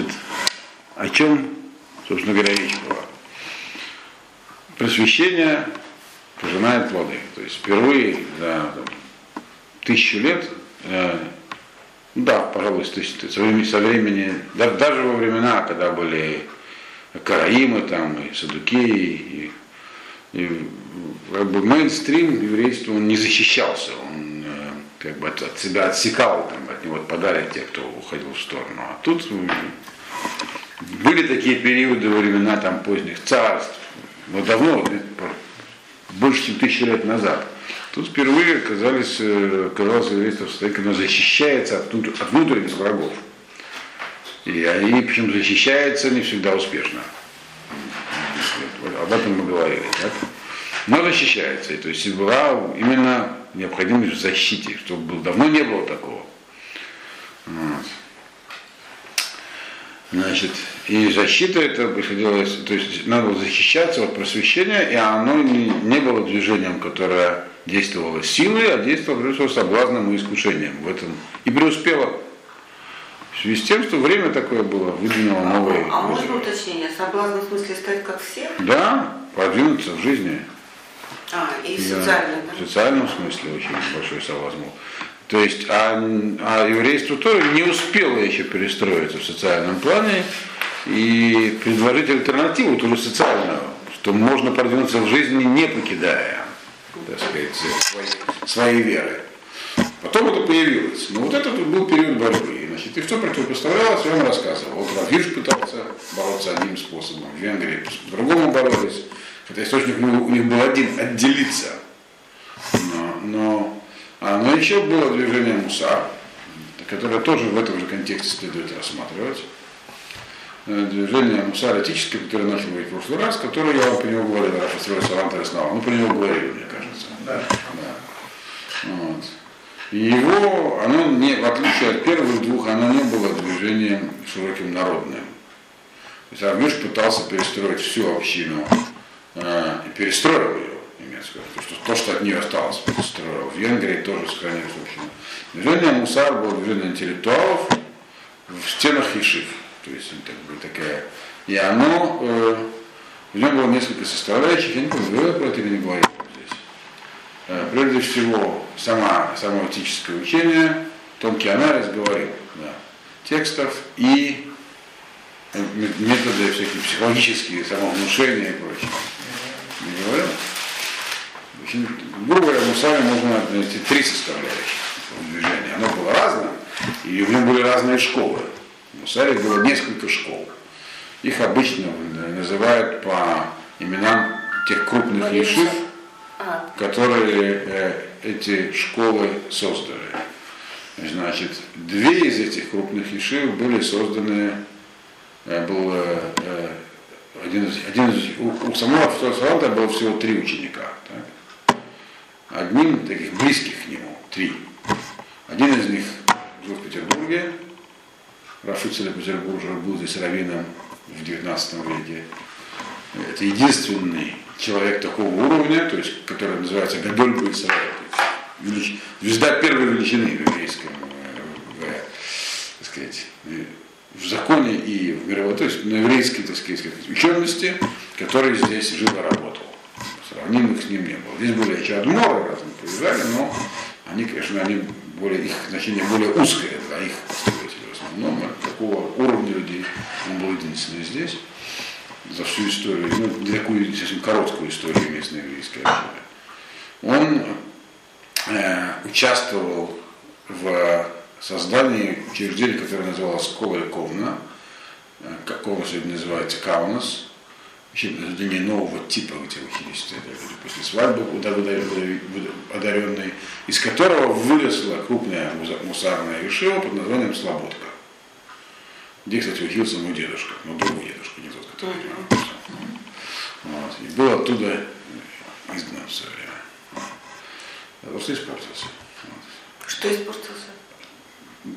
Значит, о чем, собственно говоря, речь была? Просвещение пожинает плоды. То есть впервые за там, тысячу лет, э, да, пожалуй, со времени, со времени да, даже во времена, когда были караимы там, и садукеи, и, и как бы мейнстрим еврейства он не защищался, он как бы от, себя отсекал, там, от него отпадали те, кто уходил в сторону. А тут были такие периоды времена там, поздних царств, но давно, больше чем тысячи лет назад. Тут впервые оказались, э, оказалось еврейство в состоянии, защищается от, от внутренних врагов. И они, причем защищается не всегда успешно. Об этом мы говорили. Так? Но защищается. И, то есть была именно необходимость в защите, чтобы давно не было такого. Вот. Значит, и защита это приходилось, то есть надо было защищаться от просвещения, и оно не, не было движением, которое действовало силой, а действовало, прежде всего, соблазном и искушением в этом. И преуспело. В связи с тем, что время такое было, выдвинуло новые А можно уточнение? Соблазн в смысле стать как все? Да, продвинуться в жизни. А, и в социальном. В социальном смысле очень большой соблазн был. То есть, а, а еврейство тоже не успело еще перестроиться в социальном плане и предложить альтернативу, тоже социальную, что можно продвинуться в жизни, не покидая, так сказать, своей, своей веры. Потом это появилось. Но вот это был период борьбы. Значит, и что противопоставлялось, я вам рассказывал. Вот Равиш пытался бороться одним способом, в Венгрии по-другому боролись. Хотя источник у них был один, отделиться. Но, но а, но еще было движение Мусар, которое тоже в этом же контексте следует рассматривать. Э, движение Мусар этическое, которое начал говорить в прошлый раз, которое я вам по нему говорил, Рафа Саланта основал. Ну, по нему говорили, мне кажется. Да. да. Вот. И его, оно не, в отличие от первых двух, оно не было движением широким народным. То есть Армеш пытался перестроить всю общину э, и перестроил ее немецкую. То, что, то, что от нее осталось, построил. В Венгрии тоже сохранилось общем. Движение Мусар было движение интеллектуалов в стенах Ешив. То есть так бы, такая. И оно, э, в нем было несколько составляющих, я не помню, вы про это или не. Э, прежде всего, сама, само этическое учение, тонкий анализ говорил да, текстов и э, методы всякие психологические, самовнушения и прочее. Не говорил? Очень, грубо говоря, в Мусаре можно найти три составляющих движения. Оно было разное, и в нем были разные школы. В Мусаре было несколько школ. Их обычно называют по именам тех крупных ешив, которые э, эти школы создали. Значит, две из этих крупных ешив были созданы, э, был э, один из, один из, у, у самого Салата было всего три ученика. Так? одним таких близких к нему, три. Один из них жил в Петербурге, Рафицеля Петербурга был здесь раввином в 19 веке. Это единственный человек такого уровня, то есть, который называется Гадоль Израиль, велич... звезда первой величины в еврейском, э, в, так сказать, в законе и в мировой, то есть на еврейской, так сказать, учености, который здесь жил и работал. Сравнимых с ним не было. Здесь были еще адморы разные приезжали, но они, конечно, они более, их значение более узкое для их последователей в основном. Такого уровня людей он был единственный здесь за всю историю, ну, не такую совсем короткую историю местной еврейской общины. Он э, участвовал в создании учреждения, которое называлось Коваль Ковна, э, как Ковна сегодня называется Каунас, создание нового типа, где люди после свадьбы одаренной, из которого выросла крупная мусарная решила под названием Слободка. Где, кстати, учился мой дедушка, но другой дедушка, не тот, вот. И был оттуда изгнан в свое время. Просто испортился. Вот. Что испортился?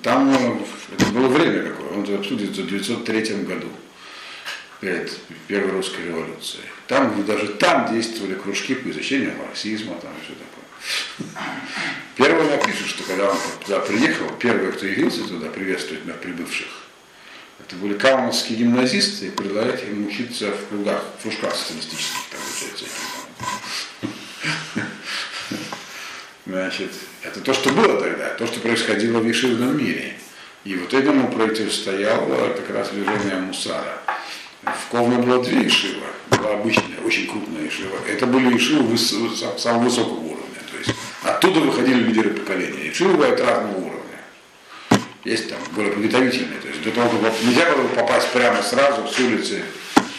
Там ну, это было время какое, он туда в 1903 году перед Первой русской революцией. Там, даже там действовали кружки по изучению марксизма, там и все такое. Первый напишет, что когда он туда приехал, первый, кто явился туда приветствовать на прибывших, Это были калмовские гимназисты, и предлагать им учиться в кругах, в кружках социалистических, там учатся. Значит, это то, что было тогда, то, что происходило в Ешивном мире. И вот этому противостояло как раз движение Мусара. В Ковне было две Ишива. Была обычная, очень крупная Ишива. Это были выс- самого высокого уровня. То есть оттуда выходили лидеры поколения. Ишивы бывают разного уровня. Есть там более подготовительные. То есть до того, как нельзя было попасть прямо сразу с улицы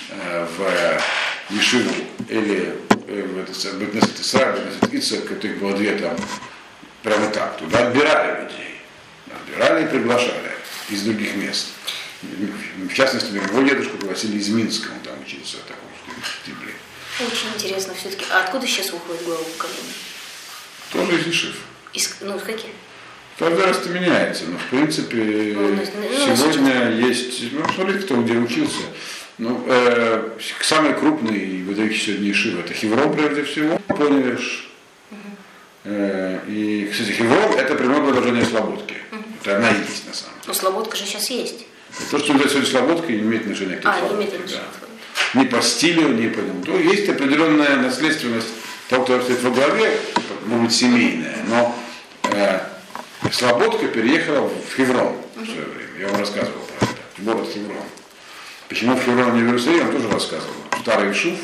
э, в Ешиву или э, в Бетнесет Исраиль, Бетнесет Ицхак, которых было две там, прямо так. Туда отбирали людей. Отбирали и приглашали из других мест. В частности, например, его дедушку пригласили из Минска, он там учился в таком стиле. Очень интересно все-таки. А откуда сейчас выходит глава поколения? Тоже из Ешив. Из, ну, из каких? Каждый раз это меняется, но в принципе Ну, сегодня есть, ну, смотрите, кто где учился. Ну, э, самый крупный и выдающийся сегодня Ешива это Хеврон прежде всего, Поневиш. Э, и, кстати, Хеврон это прямое продолжение Слободки. Это она и есть на самом деле. Ну, Слободка же сейчас есть. И То, что называется сегодня Слободкой, не имеет отношения к А, не Слободке, имеет да. Ни по стилю, ни по нему. То есть определенная наследственность того, кто стоит во главе, может быть семейная, но э, Слободка переехала в Хеврон в свое время. Я вам рассказывал про это. Город Хеврон. Почему в Хеврон не в Иерусалим, я тоже рассказывал. Старый Ишуф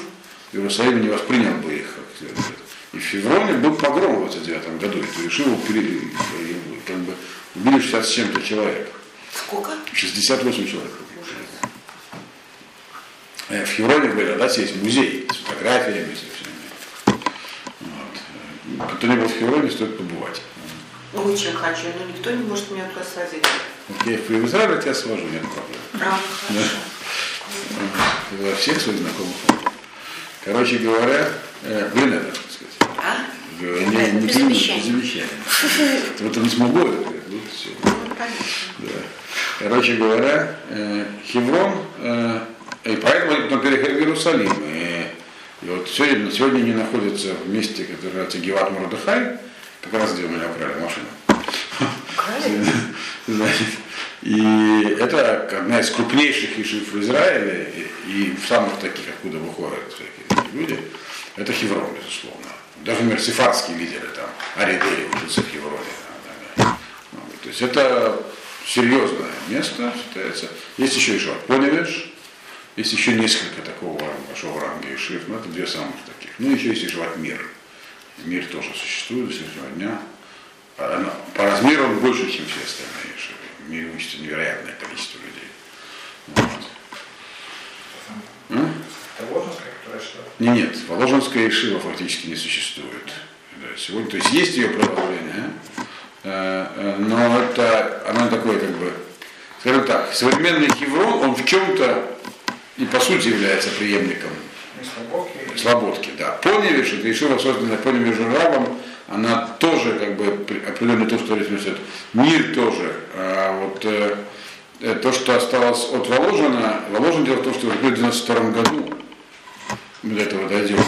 в Иерусалиме не воспринял бы их как следует. И в Хевроне был погром в 29 году. И Ишиву пере- как бы убили 60 с чем-то человек. Сколько? 68 человек. Э, В Хевроне, в Байрадасе есть музей с фотографиями, со всеми. Вот. Кто не был в Хевроне, стоит побывать. Очень хочу, но никто не может меня туда я в Израиль я тебя свожу, нет проблем. Правда, хорошо. Во всех своих знакомых. Короче говоря, э, это, так сказать. А? Э, Не, не без обещаний. Вот он не смогу это, вот все. Ну. Да. Короче говоря, э, Хеврон, э, и поэтому они потом переехали в Иерусалим. И, и вот сегодня, сегодня они находятся в месте, которое называется Геват Мордыхай, как раз где у меня украли машину. Значит, и это одна из крупнейших ишив в Израиле и, и самых таких, откуда выходят всякие люди, это Хеврон, безусловно. Даже, например, сефардские лидеры там, Аридей учился в Хевроне. да, да. Ну, То есть это серьезное место считается. Есть еще еще Поневеш, есть еще несколько такого большого ранга Ишив, но это две самых таких. Ну, еще есть Ишиват Мир. Мир тоже существует до сегодняшнего дня. А она- По размеру он больше, чем все остальные Ишивы. В мире учится невероятное количество людей. Вот. Не, нет, Воложенская Ишива фактически не существует. Да, сегодня, то есть есть ее продолжение, э, э, но это, оно такое как бы, скажем так, современный Хеврон, он в чем-то и по сути является преемником Слободки. Слободки, да. Поневиш, это Ишива, созданная Поневишем рабом, она тоже как бы определенно что здесь несет. Мир тоже. А вот э, э, то, что осталось от Воложина, Воложин дело в том, что в 1992 году, мы до этого дойдем,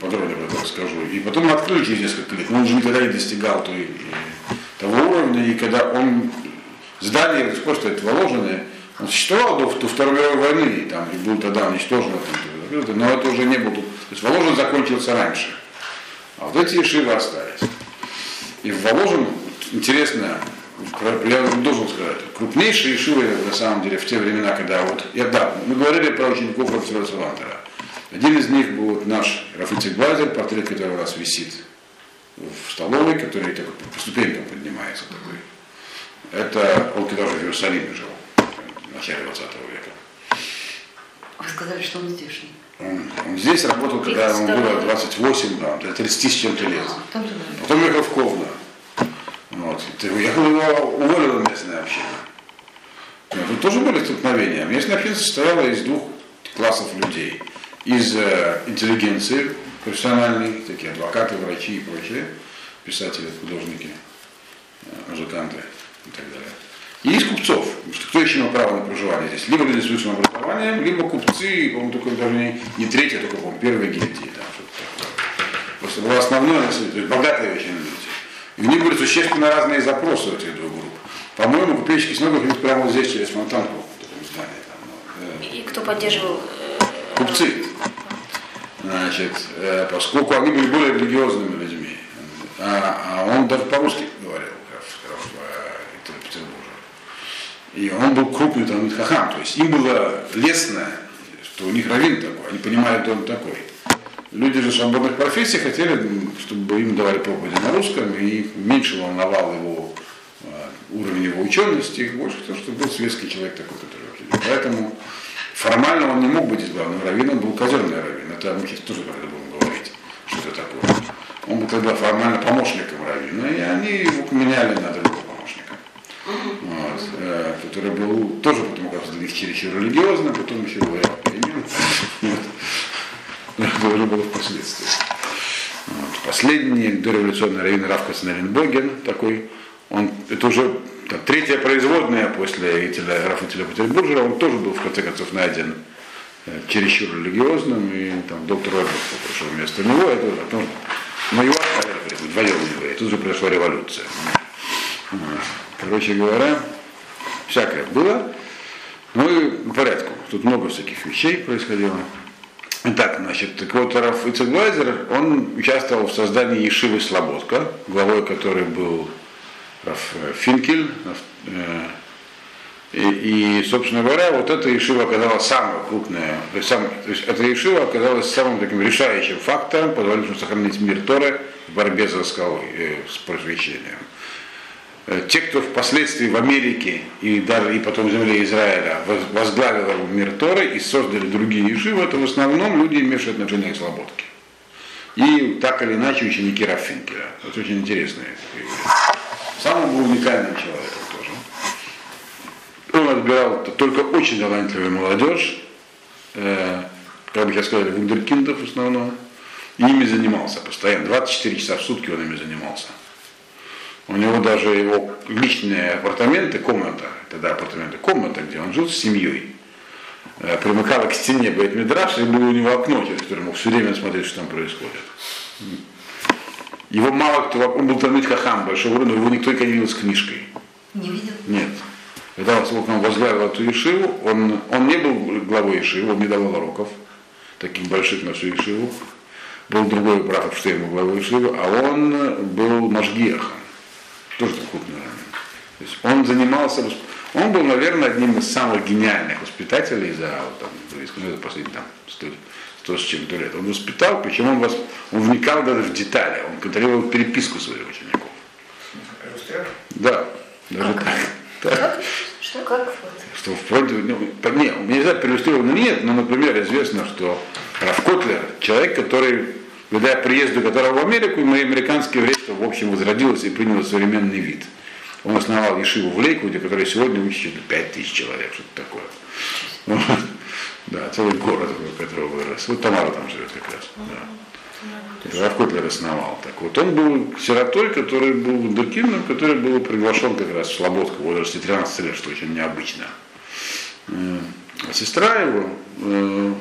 подробнее про это расскажу, и потом открыли через несколько лет, но он же никогда не достигал той, э, того уровня, и когда он, здание пор стоит Воложенное, он существовал до, до Второй мировой войны, и там, и был тогда уничтожен, там, но это уже не был, то есть Воложен закончился раньше. А вот эти ешивы остались. И в Воложен, интересно, я должен сказать, крупнейшие ешивы на самом деле в те времена, когда вот, я, да, мы говорили про учеников профессора Саландера. Один из них был вот наш Рафицик Блазер, портрет которого у нас висит в столовой, который так по ступенькам поднимается такой. Это он когда уже в Иерусалиме жил, в начале 20 века. Вы сказали, что он здешний. Здесь работал, когда ему было 28, да, для 30 с чем-то лет. А. Потом ехал в Ковно. Вот. Уехал его уволила местная община. Тут тоже были столкновения. Местная община состояла из двух классов людей. Из э, интеллигенции профессиональной, такие адвокаты, врачи и прочие, писатели, художники, э, музыканты и так далее. И из купцов. Потому что кто еще имел право на проживание здесь? Либо люди с высшим образованием, либо купцы, по-моему, только даже не, не третья, только, по-моему, первая гильдия. Там. Просто было основное то есть богатые очень люди. И у них были существенно разные запросы у этих двух групп. По-моему, купеческий синагог них прямо вот здесь, через Фонтанку, в таком здании. Там, ну, э, И кто поддерживал? э, купцы. Значит, э, поскольку они были более религиозными людьми. А, а он даже по-русски говорил, Граф, граф, э, Петр- Петербурга. И он был крупный там хахам. То есть им было лестно, что у них раввин такой, они понимали, кто он такой. Люди же свободных профессий хотели, чтобы им давали проповеди на русском, и меньше волновал его э, уровень его учености, их больше то, что был светский человек такой, который вообще. Поэтому формально он не мог быть главным раввином, был казенный раввин. Это мы сейчас тоже когда будем говорить, что это такое. Он был тогда формально помощником раввина, и они его поменяли на другого который был тоже потом оказался чересчур религиозным, потом еще ряд перемен. Это было впоследствии. Вот. Последний дореволюционный раввин Равка Снаренбоген такой, он, это уже там, третья производная после Ителя, Рафителя Петербуржера, он тоже был в конце концов найден э, чересчур религиозным, и там доктор Роберт пришел вместо него, это уже потом, но его отправили, вдвоем его, и тут же произошла революция. Короче говоря, всякое было. Ну и по порядку. Тут много всяких вещей происходило. Итак, значит, так вот, Раф Ицеглайзер, он участвовал в создании Ешивы Слободка, главой которой был Раф э, Финкель. э, И, и, собственно говоря, вот эта Ешива оказалась самая крупная, то есть, сам- то есть эта Ешива оказалась самым таким решающим фактором, позволившим сохранить мир Торы в борьбе за скалой, э, с просвещением. Э, Те, кто впоследствии в Америке и даже и потом в земле Израиля воз- возглавил мир Торы и создали другие ешивы, это в основном люди, имеющие отношение к слободке. И так или иначе ученики Рафинкеля. Это очень интересные такие вещи. Сам он был уникальным человеком тоже. Он отбирал только очень талантливую молодежь, э, как бы я сказал, вундеркиндов в основном, и ими занимался постоянно. 24 часа в сутки он ими занимался. У него даже его личные апартаменты, комната, тогда апартаменты, комната, где он жил с семьей, э, примыкала к стене Бейтмидраш, и было у него окно, через которое мог все время смотреть, что там происходит. Его мало кто, он был Талмит Хахам большого уровня, его никто никогда не видел с книжкой. Не видел? Нет. Когда он возглавил эту Ешиву, он, он не был главой Ешивы, он не давал уроков, таких больших на всю Ешиву. Был другой брат Эпштейн главой Ешивы, а он был Машгиахом, тоже крупный раввин. То есть он занимался, он был, наверное, одним из самых гениальных воспитателей за вот, там, ну, за последние там, 100, 100 с чем-то лет. Он воспитал, причем он, вос- он вникал даже в детали, он контролировал переписку своих учеников. Да, даже так. так. Что? Как вот? Что вплоть до, ну, по- не, не знаю, проиллюстрировано нет, но, например, известно, что Раф Котлер, человек, который, когда приезду которого в Америку, и американское еврейство, в общем, возродилось и приняло современный вид. Он основал Ешиву в Лейквуде, которая сегодня учит что-то 5 тысяч человек, что-то такое. Вот. Да, целый город, вокруг которого вырос. Вот Тамара там живет как раз. Да. Раф Котлер основал. Так вот, он был сиротой, который был вундеркиндом, который был приглашен как раз в Слободку в возрасте 13 лет, что очень необычно. Э, А сестра его, э,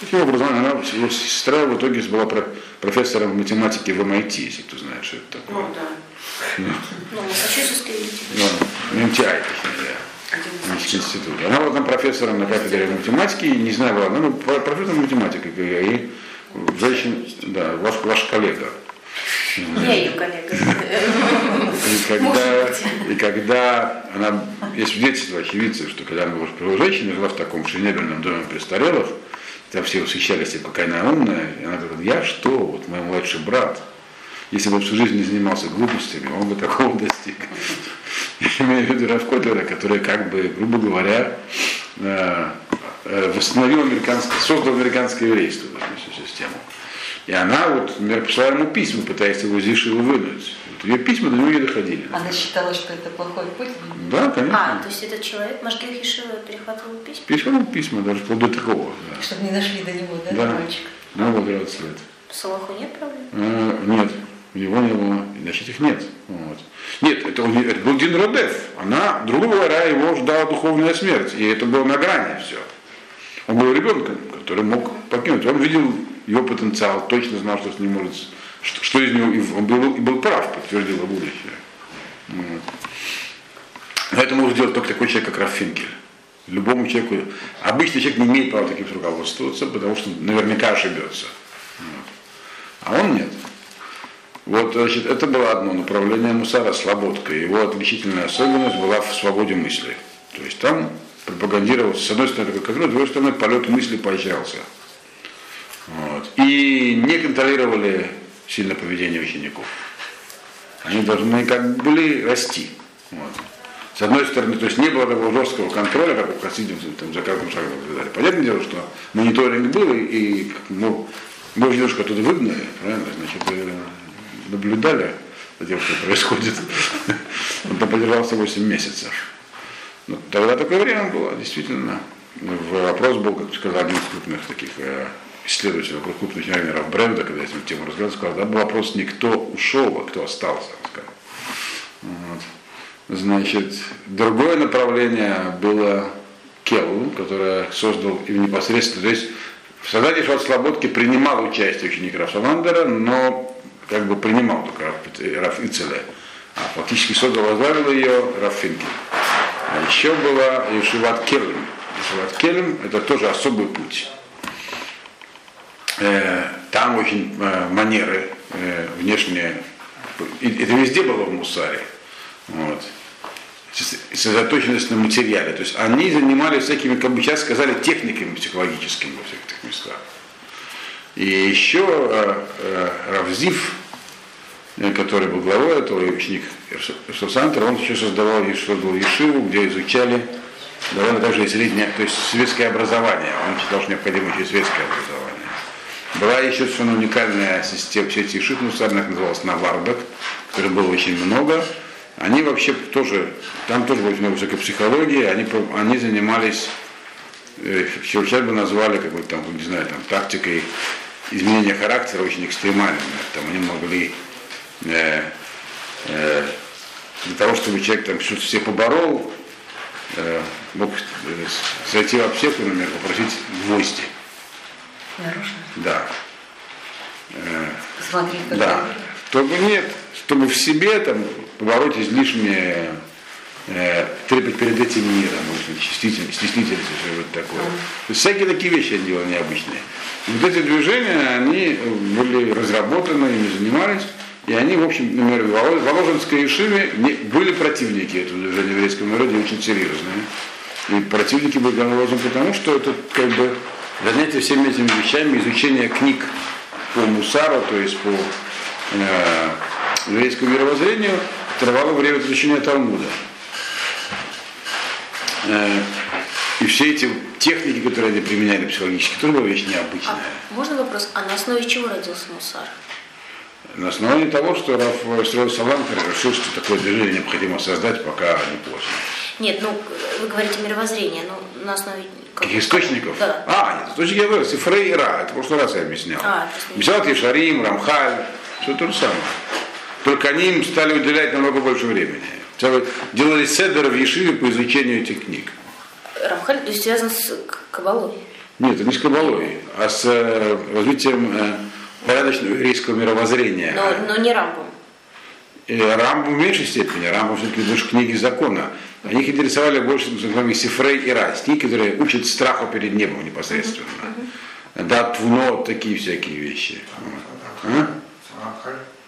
таким образом, она, его сестра в итоге была про- профессором математики в MIT, если кто знает, что это такое. Ну да. Ну, Массачусетский Да, MTI, точнее, Значит, институт. Она была там профессором на кафедре математики, не знаю, была, ну, про- профессор математики, и женщина, да, ваш, ваш коллега. Я ее коллега. И когда, и когда она, есть свидетельство очевидцев, что когда она была женщиной, жила в таком шинебельном доме престарелых, там все восхищались тем, какая она умная, и она говорит, я что, вот мой младший брат, если бы всю жизнь не занимался глупостями, он бы такого достиг. Я имею в виду Раф Котлера, который, как бы, грубо говоря, э, э, восстановил американское, создал американское еврейство, даже всю систему. И она вот, например, пришла ему письма, пытаясь его из Ешивы вынуть. Вот ее письма до него не доходили. Она считала, что это плохой путь. Да, конечно. А, то есть этот человек, Машгих Ешива, перехватывал письма? Письма ему письма, даже вплоть до такого. Да. Чтобы не нашли до него, да, Да. мальчик? Ну, вот 20 лет. Салаху нет проблем? А, нет, у него не было, значит их нет. Вот. Нет, это, он- это был Дин Родев. Она, грубо говоря, его ждала духовная смерть. И это было на грани все. Он был ребенком, который мог покинуть. Он видел его потенциал, точно знал, что с ним может, что, что из него, и он был, и был прав, подтвердило будущее. Вот. Но это может сделать только такой человек, как Рафинкель. Любому человеку. Обычный человек не имеет права таким руководствоваться, потому что наверняка ошибется. А он нет. Вот, значит, это было одно направление Мусара, слободка. Его отличительная особенность была в свободе мысли. То есть там пропагандировался, с одной стороны, такой контроль, с другой стороны, полет мысли поощрялся. Вот. И не контролировали сильно поведение учеников. Они должны как бы были расти. Вот. С одной стороны, то есть не было такого жесткого контроля, как у Хасидов, там, за каждым шагом наблюдали. Понятное дело, что мониторинг был, и, ну, мы немножко оттуда выгнали, правильно, значит, э, наблюдали за тем, что происходит. Он там продержался 8 месяцев. Ну, тогда такое время было, действительно. Вопрос был, как сказал один из крупных таких э, исследователей, крупных тренеров бренда, когда я с ним тему разговаривал, сказал, да вопрос не кто ушел, а кто остался. Сказал. Вот. Значит, другое направление было Келл, которое создал им непосредственно, то есть в создании Шват Слободки принимал участие ученик Рафсаландера, но как бы принимал только Раф Ицеле. А фактически создал, возглавил ее Раф Финкель. А еще была Ешиват Келем. Ешиват Келем это тоже особый путь. Э, там очень э, манеры э, внешние. Это везде было в Мусаре. Вот сосредоточенность на материале. То есть они занимались всякими, как бы сейчас сказали, техниками психологическими во всех этих местах. И еще Равзив, который был главой этого ученик Ирсусантра, он еще создавал, создал Ешиву, где изучали довольно даже и среднее, то есть светское образование. Он считал, что необходимо еще светское образование. Была еще совершенно уникальная система, сеть Ешив Мусарных, называлась Навардак, которых было очень много они вообще тоже, там тоже очень высокой психологии, они, они занимались, э, сейчас бы назвали, как бы там, не знаю, там, тактикой изменения характера очень экстремальной. Там они могли э, э, для того, чтобы человек там что-то все поборол, э, мог э, зайти в аптеку, например, попросить гвозди. Наружно? Да. Э, Смотри, как да. Чтобы нет, чтобы в себе там побороть излишние э, трепет перед этим миром, стеснительность и что-то такое. То есть всякие такие вещи они делали необычные. И вот эти движения, они были разработаны, ими занимались, и они, в общем, например, в Воложенской Ешиве были противники этого движения в еврейском народе, очень серьезные. И противники были образом потому, что это как бы занятие всеми этими вещами, изучение книг по Мусару, то есть по э, еврейскому мировоззрению, трвало время изучения Талмуда. Э, и все эти техники, которые они применяли психологически, тоже была вещь необычная. А можно вопрос, а на основе чего родился Мусар? На основании того, что Раф строил Салантер решил, что такое движение необходимо создать, пока не поздно. Нет, ну, вы говорите мировоззрение, ну, на основе... Каких источников? Да. А, нет, источники я говорю, Сифрей и Ра, это в прошлый раз я объяснял. А, Мисат Ешарим, Рамхаль, все то же самое. Только они им стали уделять намного больше времени. Делали седер в Ешиве по изучению этих книг. Рамхаль, то есть связан с Кабалой? Нет, это не с Кабалой, а с э, развитием э, порядочного еврейского мировоззрения. Но, но не Рамбом. И Рамбом в меньшей степени, Рамбом все-таки больше книги закона. Они их интересовали больше, называемые Сифрей и Ра, книги, которые учат страху перед небом непосредственно. Да, твно, такие всякие вещи. А?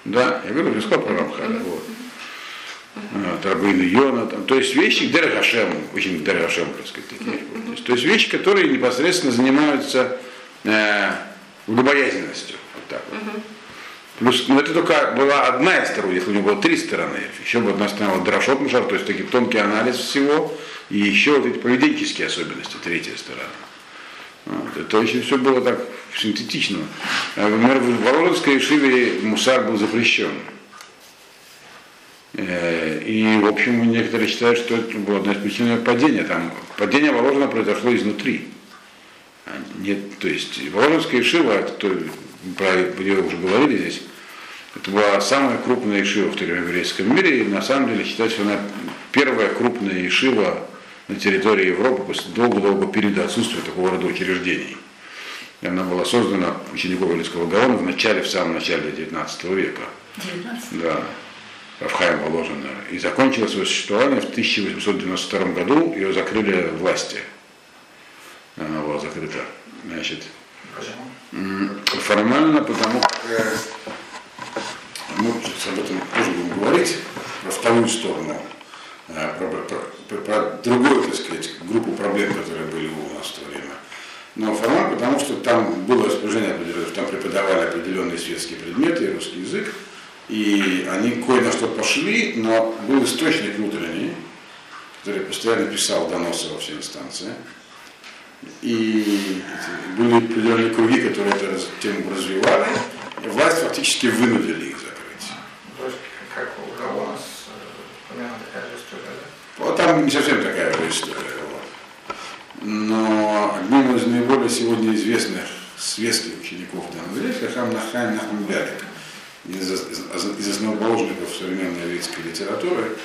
Да, я говорю, я сказал про Рамхаля. Вот. Рабейну Йона, там, то есть вещи Дерагашем, очень Дерагашем, так сказать, такие. Вот. То есть вещи, которые непосредственно занимаются э, богобоязненностью. Вот так вот. Плюс, ну это только была одна из сторон, если у него было три стороны. Еще бы одна сторона Дрошот Мушар, то есть такой тонкий анализ всего, и еще вот эти поведенческие особенности, третья сторона. Вот. Это очень все было так синтетично. Например, в Воложенской Шиве мусар был запрещен. Э, и, в общем, некоторые считают, что это было одна из причин падения. Там падение Воложена произошло изнутри. А нет, то есть Воложенская Шива, это то, про нее уже говорили здесь, это была самая крупная ишива в еврейском мире, и на самом деле считается, что она первая крупная ишива на территории Европы после долго-долго периода отсутствия такого рода учреждений. И она была создана учеником Великого Гаона в начале, в самом начале 19 века. 19? Да. Рафхаем Воложина, и закончила свое существование в 1892 году, ее закрыли власти. Она была закрыта. Значит, Почему? Формально, потому как э, мы сейчас об этом тоже будем говорить, про вторую сторону, э, про, про- про- другую, так сказать, группу проблем, которые были у нас в то время. Но формально, потому что там было распоряжение определенное, там преподавали определенные светские предметы русский язык, и они кое на что пошли, но был источник внутренний, который постоянно писал доносы во все инстанции. И были определенные круги, которые эту тему развивали, и власть фактически вынудили их закрыть. То есть, как у кого у нас э, такая же история, да? Вот там не совсем такая же история. вот. Но одним из наиболее сегодня известных светских учеников Даназрей Хахам Нахай Нахам Бялик, из, из, из основоположников современной еврейской литературы,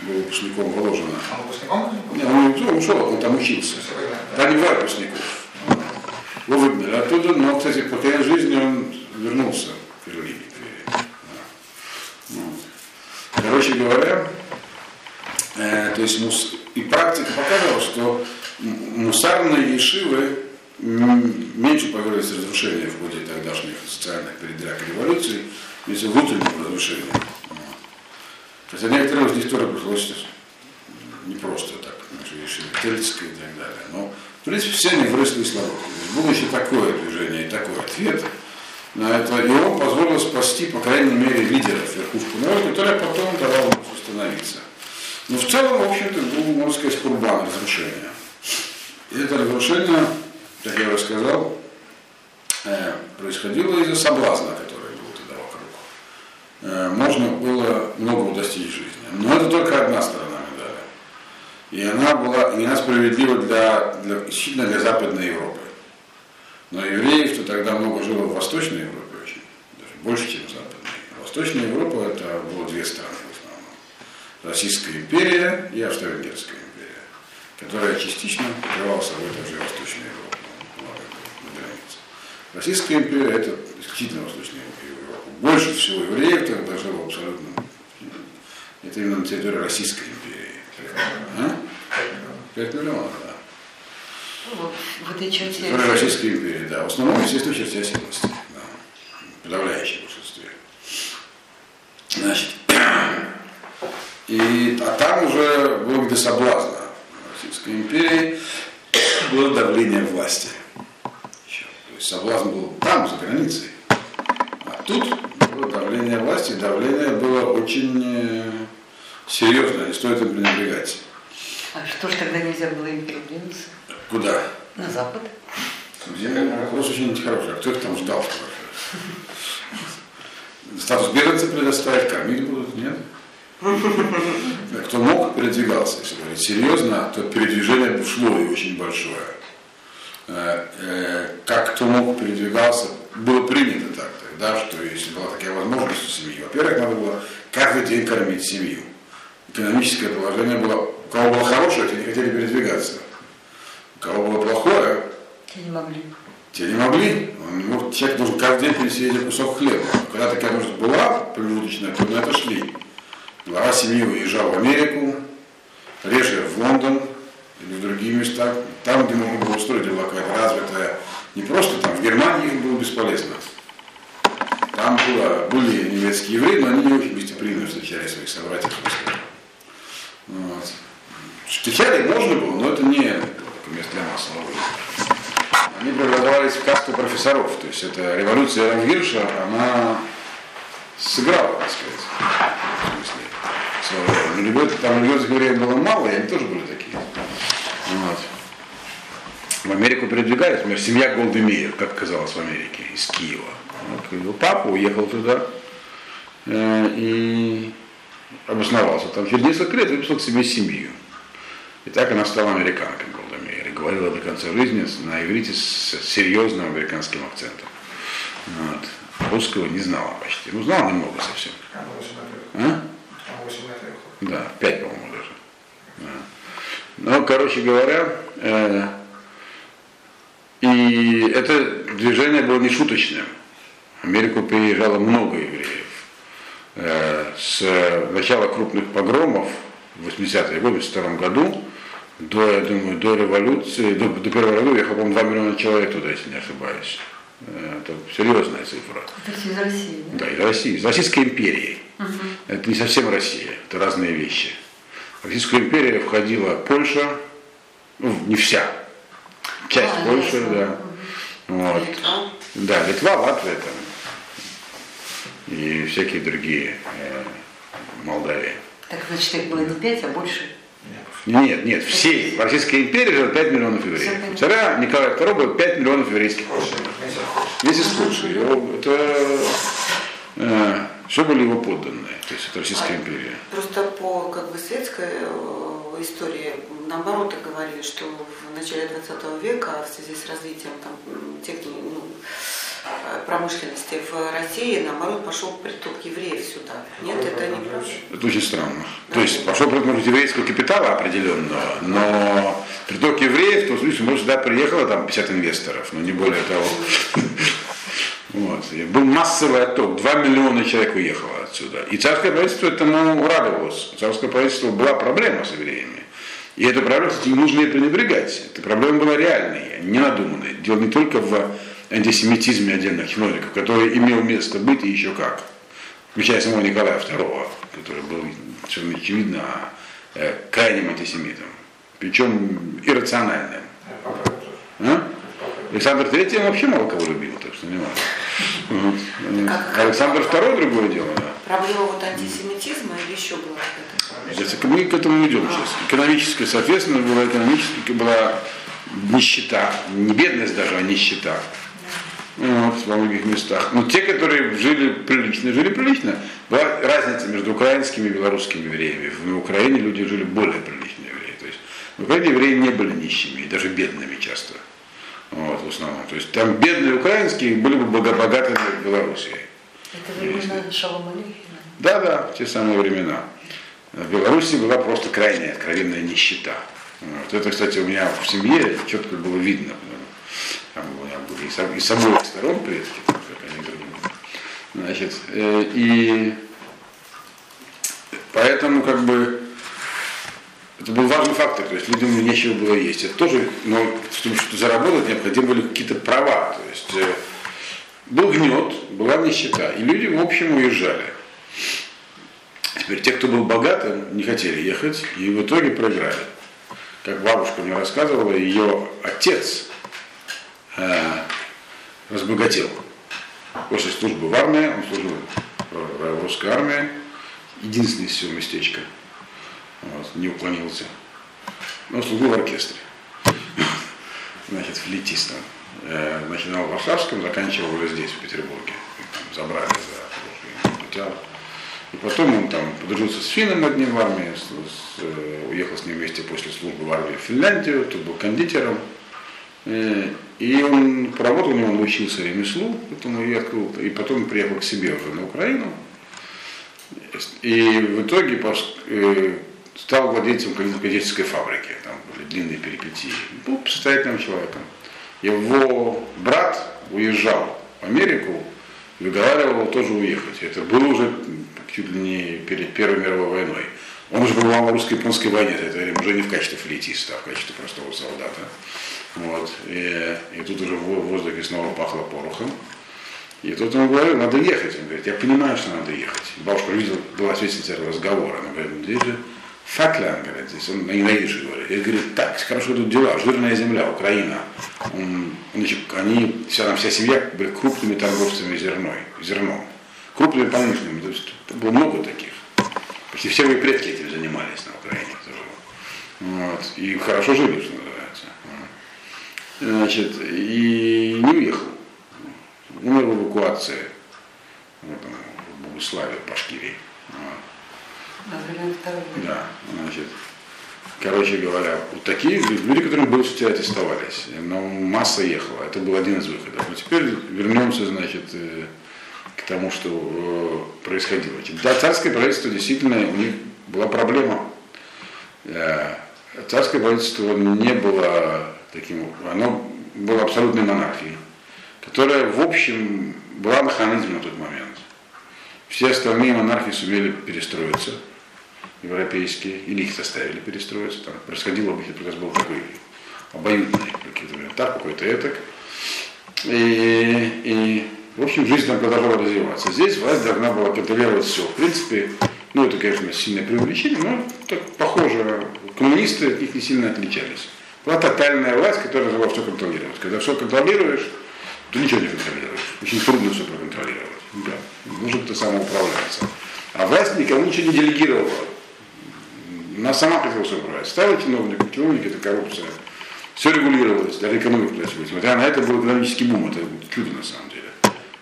был выпускником Воложина. Он выпускником был? Не, он не ушел, он там учился. То есть, вы, да? Там не было выпускников. Его выгнали оттуда, но, кстати, по конец жизни он вернулся к религии. Короче говоря, э, то есть мус- и практика показывала, что мусарные ешивы меньше подверглись разрушению в ходе тогдашних социальных передряг и революций, если внутреннему разрушению. Хотя некоторые из них тоже пришлось не просто так, решили Тельцкая и так далее. Но, в принципе, все они выросли из народа. Было еще такое движение и такой ответ на это. И он позволил спасти, по крайней мере, лидеров верхушку народа, которая потом давала ему восстановиться. Но в целом, в общем-то, был, можно сказать, курбан разрушения. И это разрушение, как я уже сказал, э, происходило из-за соблазна, который был тогда вокруг. Э, Можно было многого достичь в жизни. Но это только одна сторона медали. И она была, и она справедлива для, для, исключительно для Западной Европы. Но евреев-то тогда много жило в Восточной Европе очень, даже больше, чем в Западной. Восточная Европа это было две страны в основном. Российская империя и Австро-Венгерская империя, которая частично покрывала собой также Восточную Европу, границе. Российская империя это исключительно Восточная Европа. Больше всего евреев тогда жило абсолютно. Это именно на территории Российской империи. А? 5 миллионов, да. Ну, вот в этой черте. Территория Российской империи, да. В основном, естественно, в черте оседлости. Да. Подавляющее большинстве. Значит, и, а там уже было где соблазна Российской империи, было давление власти. Еще. То есть соблазн был там, за границей. А тут давление власти, давление было очень э, серьезное, не стоит им пренебрегать. А что ж тогда нельзя было им продвинуться? Куда? На запад? Вопрос очень хороший. А кто их там ждал? Статус беженца предоставить, кормить будут, нет? Кто мог, передвигался. Если говорить серьезно, то передвижение шло и очень большое. Э, э, Как кто мог, передвигался, было принято так тогда, что если была такая возможность у семьи, во-первых, надо было каждый день кормить семью. Экономическое положение было, у кого было хорошее, те не хотели передвигаться. У кого было плохое, Те не могли. те не могли. Он не мог, человек должен каждый день принести кусок хлеба. Когда такая возможность была промежуточная, то на это шли. Глава семьи уезжал в Америку, реже в Лондон или в другие места. Там, где можно было устроить, была какая-то развитая, не просто там, в Германии их было бесполезно. Там было, были немецкие евреи, но они не очень гостеприимно встречали своих собратьев. Вот. Встречали можно было, но это не место для выезда они преобразовались в касту профессоров. То есть эта революция Рамгирша, она сыграла, так сказать, в смысле, свое время. Но любовь, там религиозных евреев было мало, и они тоже были такие. Вот. В Америку передвигались, например, семья Голдемейер, как казалось в Америке, из Киева. Вот, его папа уехал туда э, и обосновался там. Через несколько лет выписал к себе семью. И так она стала американкой Голда Меир. И говорила до конца жизни на иврите с серьезным американским акцентом. Вот. Русского не знала почти. Ну, знала немного совсем. А, 8 лет. 8 лет уехал. Да, пять, по-моему, даже. Да. Ну, короче говоря, э, и это движение было не шуточным. В Америку приезжало много евреев. э, с начала крупных погромов в 80-е годы, в 1982 году, до, я думаю, до революции, до, до первого года уехало, по-моему, 2 миллиона человек туда, если не ошибаюсь. Э, Это серьезная цифра. Это из России, да? Да, из России, из Российской империи. Это не совсем Россия, это разные вещи. В Российскую империю входила Польша, ну, не вся, часть А, Польши, да. Вот. Литва. Да, Литва, Латвия там. И всякие другие, э, Молдавия. Так значит, их было не пять, а больше. Нет, нет, все. В Российской империи жило 5 миллионов евреев. Царя Николая II было 5 миллионов еврейских вместе. С Польшей. Его- Это э, все были его подданные. То есть это Российская империя. Просто по как бы светской э, истории наоборот говорили, что в начале 20 века в связи с развитием там, техники, ну, промышленности в России, наоборот, пошел приток евреев сюда. Нет, это не правда. Это очень странно. То есть пошел приток еврейского капитала определенного, но приток евреев, в том смысле, может, сюда приехало там 50 инвесторов, но не более того. Вот. И был массовый отток, 2 миллиона человек уехало отсюда. И царское правительство этому радовалось. У царского правительства была проблема с евреями. И эту проблему, кстати, нужно и пренебрегать. Эта проблема была реальной, не надуманной. Дело не только в антисемитизме отдельных чиновников, который имел место быть и еще как. Включая самого Николая II, который был совершенно очевидно э, крайним антисемитом. Причем иррациональным. А? Александр III вообще мало кого любил, так что не важно. Александр II другое дело, да. Проблема вот антисемитизма или еще была? Сейчас Мы к этому идем сейчас. Экономическая, соответственно, была экономическая, была нищета. Не бедность даже, а нищета. Вот, во многих местах. Но те, которые жили прилично, жили прилично. Была разница между украинскими и белорусскими евреями. В Украине люди жили более прилично евреи. То есть в Украине евреи не были нищими, и даже бедными часто. Вот, в основном. То есть там бедные украинские были бы бога- богатыми в Белоруссии. Это времена Шалома Алейхина. Да, да, те самые времена. В Беларуси была просто крайняя, откровенная нищета. Вот. Это, кстати, у меня в семье четко было видно. Там у меня были и с- и с обоих сторон предки, как они говорили. Значит, э, и поэтому как бы это был важный фактор, то есть людям нечего было есть. Это тоже, но чтобы что-то заработать, необходимы были какие-то права. То есть э, был гнет, была нищета, и люди, в общем, уезжали. Теперь те, кто был богатым, не хотели ехать, и в итоге проиграли. Как бабушка мне рассказывала, ее отец разбогател. После службы в армии, он служил в русской армии, единственное из всего местечко, вот, не уклонился. Но служил в оркестре. Значит, флейтистом. Э, Начинал в Варшавском, заканчивал уже здесь, в Петербурге. Там забрали за материал. И потом он там подружился с финном одним в армии, с- с, э, уехал с ним вместе после службы в армии в Финляндию, тут был кондитером. Э, И он поработал у него, он научился ремеслу, потом и открыл, и потом приехал к себе уже на Украину. И в итоге э, стал владельцем кондитерской фабрики. Там были длинные перипетии. Был состоятельным человеком. Его брат уезжал в Америку его тоже уехать. Это было уже чуть ли не перед Первой мировой войной. Он уже побывал на русско-японской войне, это время уже не в качестве флейтиста, а в качестве простого солдата. Вот. И, и тут уже в воздухе снова пахло порохом. И тут он говорил, надо ехать. Он говорит, я понимаю, что надо ехать. Бабушка видела, была свидетельница разговора. Она говорит, здесь же Фатлян, говорит, здесь он на идише говорит. Я говорю, так, хорошо тут дела, жирная земля, Украина. Он, значит, они, вся, там, вся семья были крупными торговцами зерной, зерном. Крупными промышленными, то есть было много таких. Почти все мои предки этим занимались на Украине. Вот. И хорошо жили, что называется. Значит, и не уехал. Умер в эвакуации. Вот, в Богуславе, в Башкирии. Вот. Да, значит, короче говоря, вот такие люди, которые сети оставались, но масса ехала, это был один из выходов. Но теперь вернемся, значит, э, тому, что э, происходило. Да, царское правительство действительно, у них была проблема. Э, Царское правительство не было таким, оно было абсолютной монархией, которая, в общем, была анахронизмом на тот момент. Все остальные монархи сумели перестроиться, европейские, или их заставили перестроиться. Там происходило, них как раз был такой обоюдный, говорят, так, какой-то этак. И, и, в общем, жизнь там продолжала развиваться. Здесь власть должна была контролировать все. В принципе, ну это, конечно, сильное преувеличение, но так похоже, коммунисты от них не сильно отличались. Была тотальная власть, которая должна все контролировать. Когда все контролируешь, то ничего не контролируешь. Очень трудно все проконтролировать. Да. Нужно кто самоуправляться. А власть никому ничего не делегировала. Она сама хотела все управлять. Ставила чиновников, чиновники это коррупция. Все регулировалось, даже экономика происходит. Несмотря на это был экономический бум, это чудо на самом деле.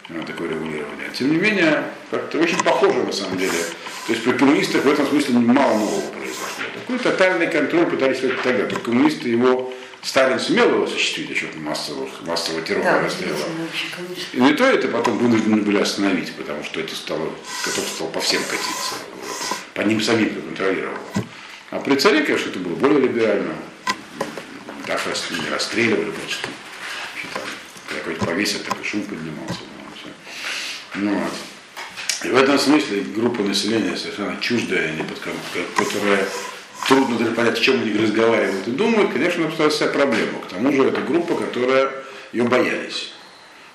Такое регулирование. Тем не менее, как-то очень похоже на самом деле. То есть при коммунистах в этом смысле мало нового произошло. Такой тотальный контроль пытались сделать тогда. Только коммунисты его Сталин сумел его осуществить, насчет массового, массового террора Да, расстрела. И не то это потом вынуждены были остановить, потому что это стало, готов стал по всем катиться. По ним самим контролировал. А при царе, конечно, это было более либерально. Рас- не расстреливали там какой-то повесил, такой шум поднимался. Ну, вот. И в этом смысле группа населения совершенно чуждая, не под которая трудно даже понять, о чем они разговаривают и думают, конечно, обстоит вся проблема. К тому же это группа, которая ее боялись.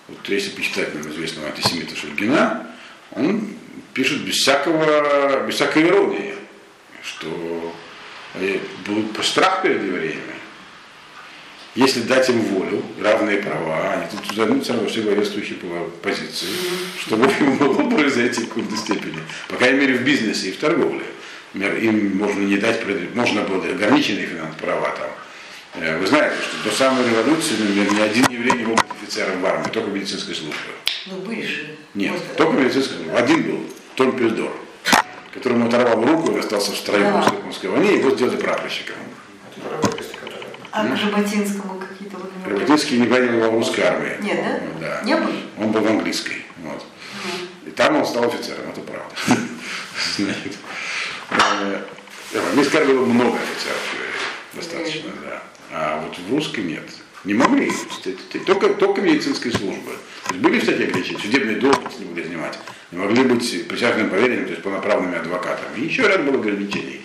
Вот если почитать нам известного антисемита Шульгина, он пишет без всякого, без всякой иронии, что э, будет страх перед евреями. Если дать им волю, равные права, они тут займутся во все главенствующие по- позиции, что, в общем, могло произойти в какой-то степени. По крайней мере, в бизнесе и в торговле. Например, им можно не дать, можно было ограниченные финансовые права там. Э, Вы знаете, что до самой революции, например, ни один еврей не был офицером в армии, только медицинской службы. Ну, были же. Нет, Вот, только медицинская служба. Один был, Том Пельдор, которому оторвал руку и остался в строю Да. в Московской войне, его сделали прапорщиком. А к Жаботинскому какие-то вот... Революционский не воевал в русской армии. Нет, да? Да. Не был? Он был в английской. Вот. И там он стал офицером, это правда. Значит, э, в английской армии было много офицеров, э, достаточно, да. А вот в русской нет. Не могли. Только, только медицинской службы. То есть были всякие ограничения, судебные должности не могли занимать. Не могли быть присяжным поверенным, то есть полноправными адвокатами. И еще ряд было ограничений.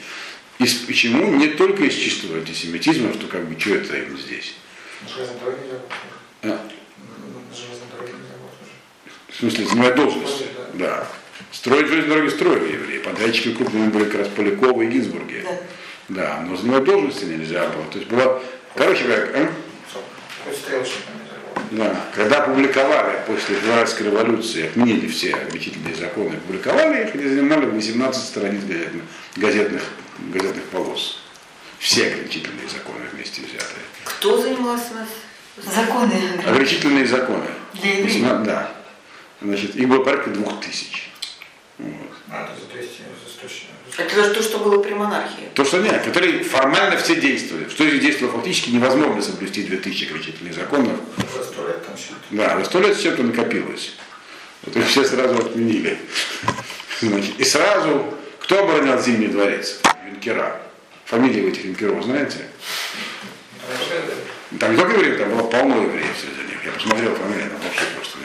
И почему? Не только из чистого антисемитизма, что как бы, что это им здесь. А. В смысле, занимать должность. Да. Да. Строить железные дороги строили евреи. Подрядчики крупными были как раз Полякова и Гинзбурги. Да. Да, но занимать должности нельзя было. То есть было, короче говоря, а? Да, когда публиковали после февральской революции, отменили все обвинительные законы, публиковали их, они занимали 18 страниц газетных, газетных, газетных полос. Все ограничительные законы вместе взятые. Кто занимался нас? Законы. Ограничительные законы. Для евреев? Весьма- Да. Значит, их было порядка двух тысяч. Вот. А, это за 200, за 100, за 100. Это то, что было при монархии. То, что нет, которые формально все действовали. Что из действовало фактически невозможно соблюсти 2000 ограничительных законов. За 100 лет там счет. Да, за сто лет все это накопилось. Вот их все сразу отменили. Значит, и сразу, кто оборонял Зимний дворец? Юнкера. Фамилии у этих юнкеров знаете? Там не только евреев, там было полно евреев среди них. Я посмотрел фамилии, там вообще просто,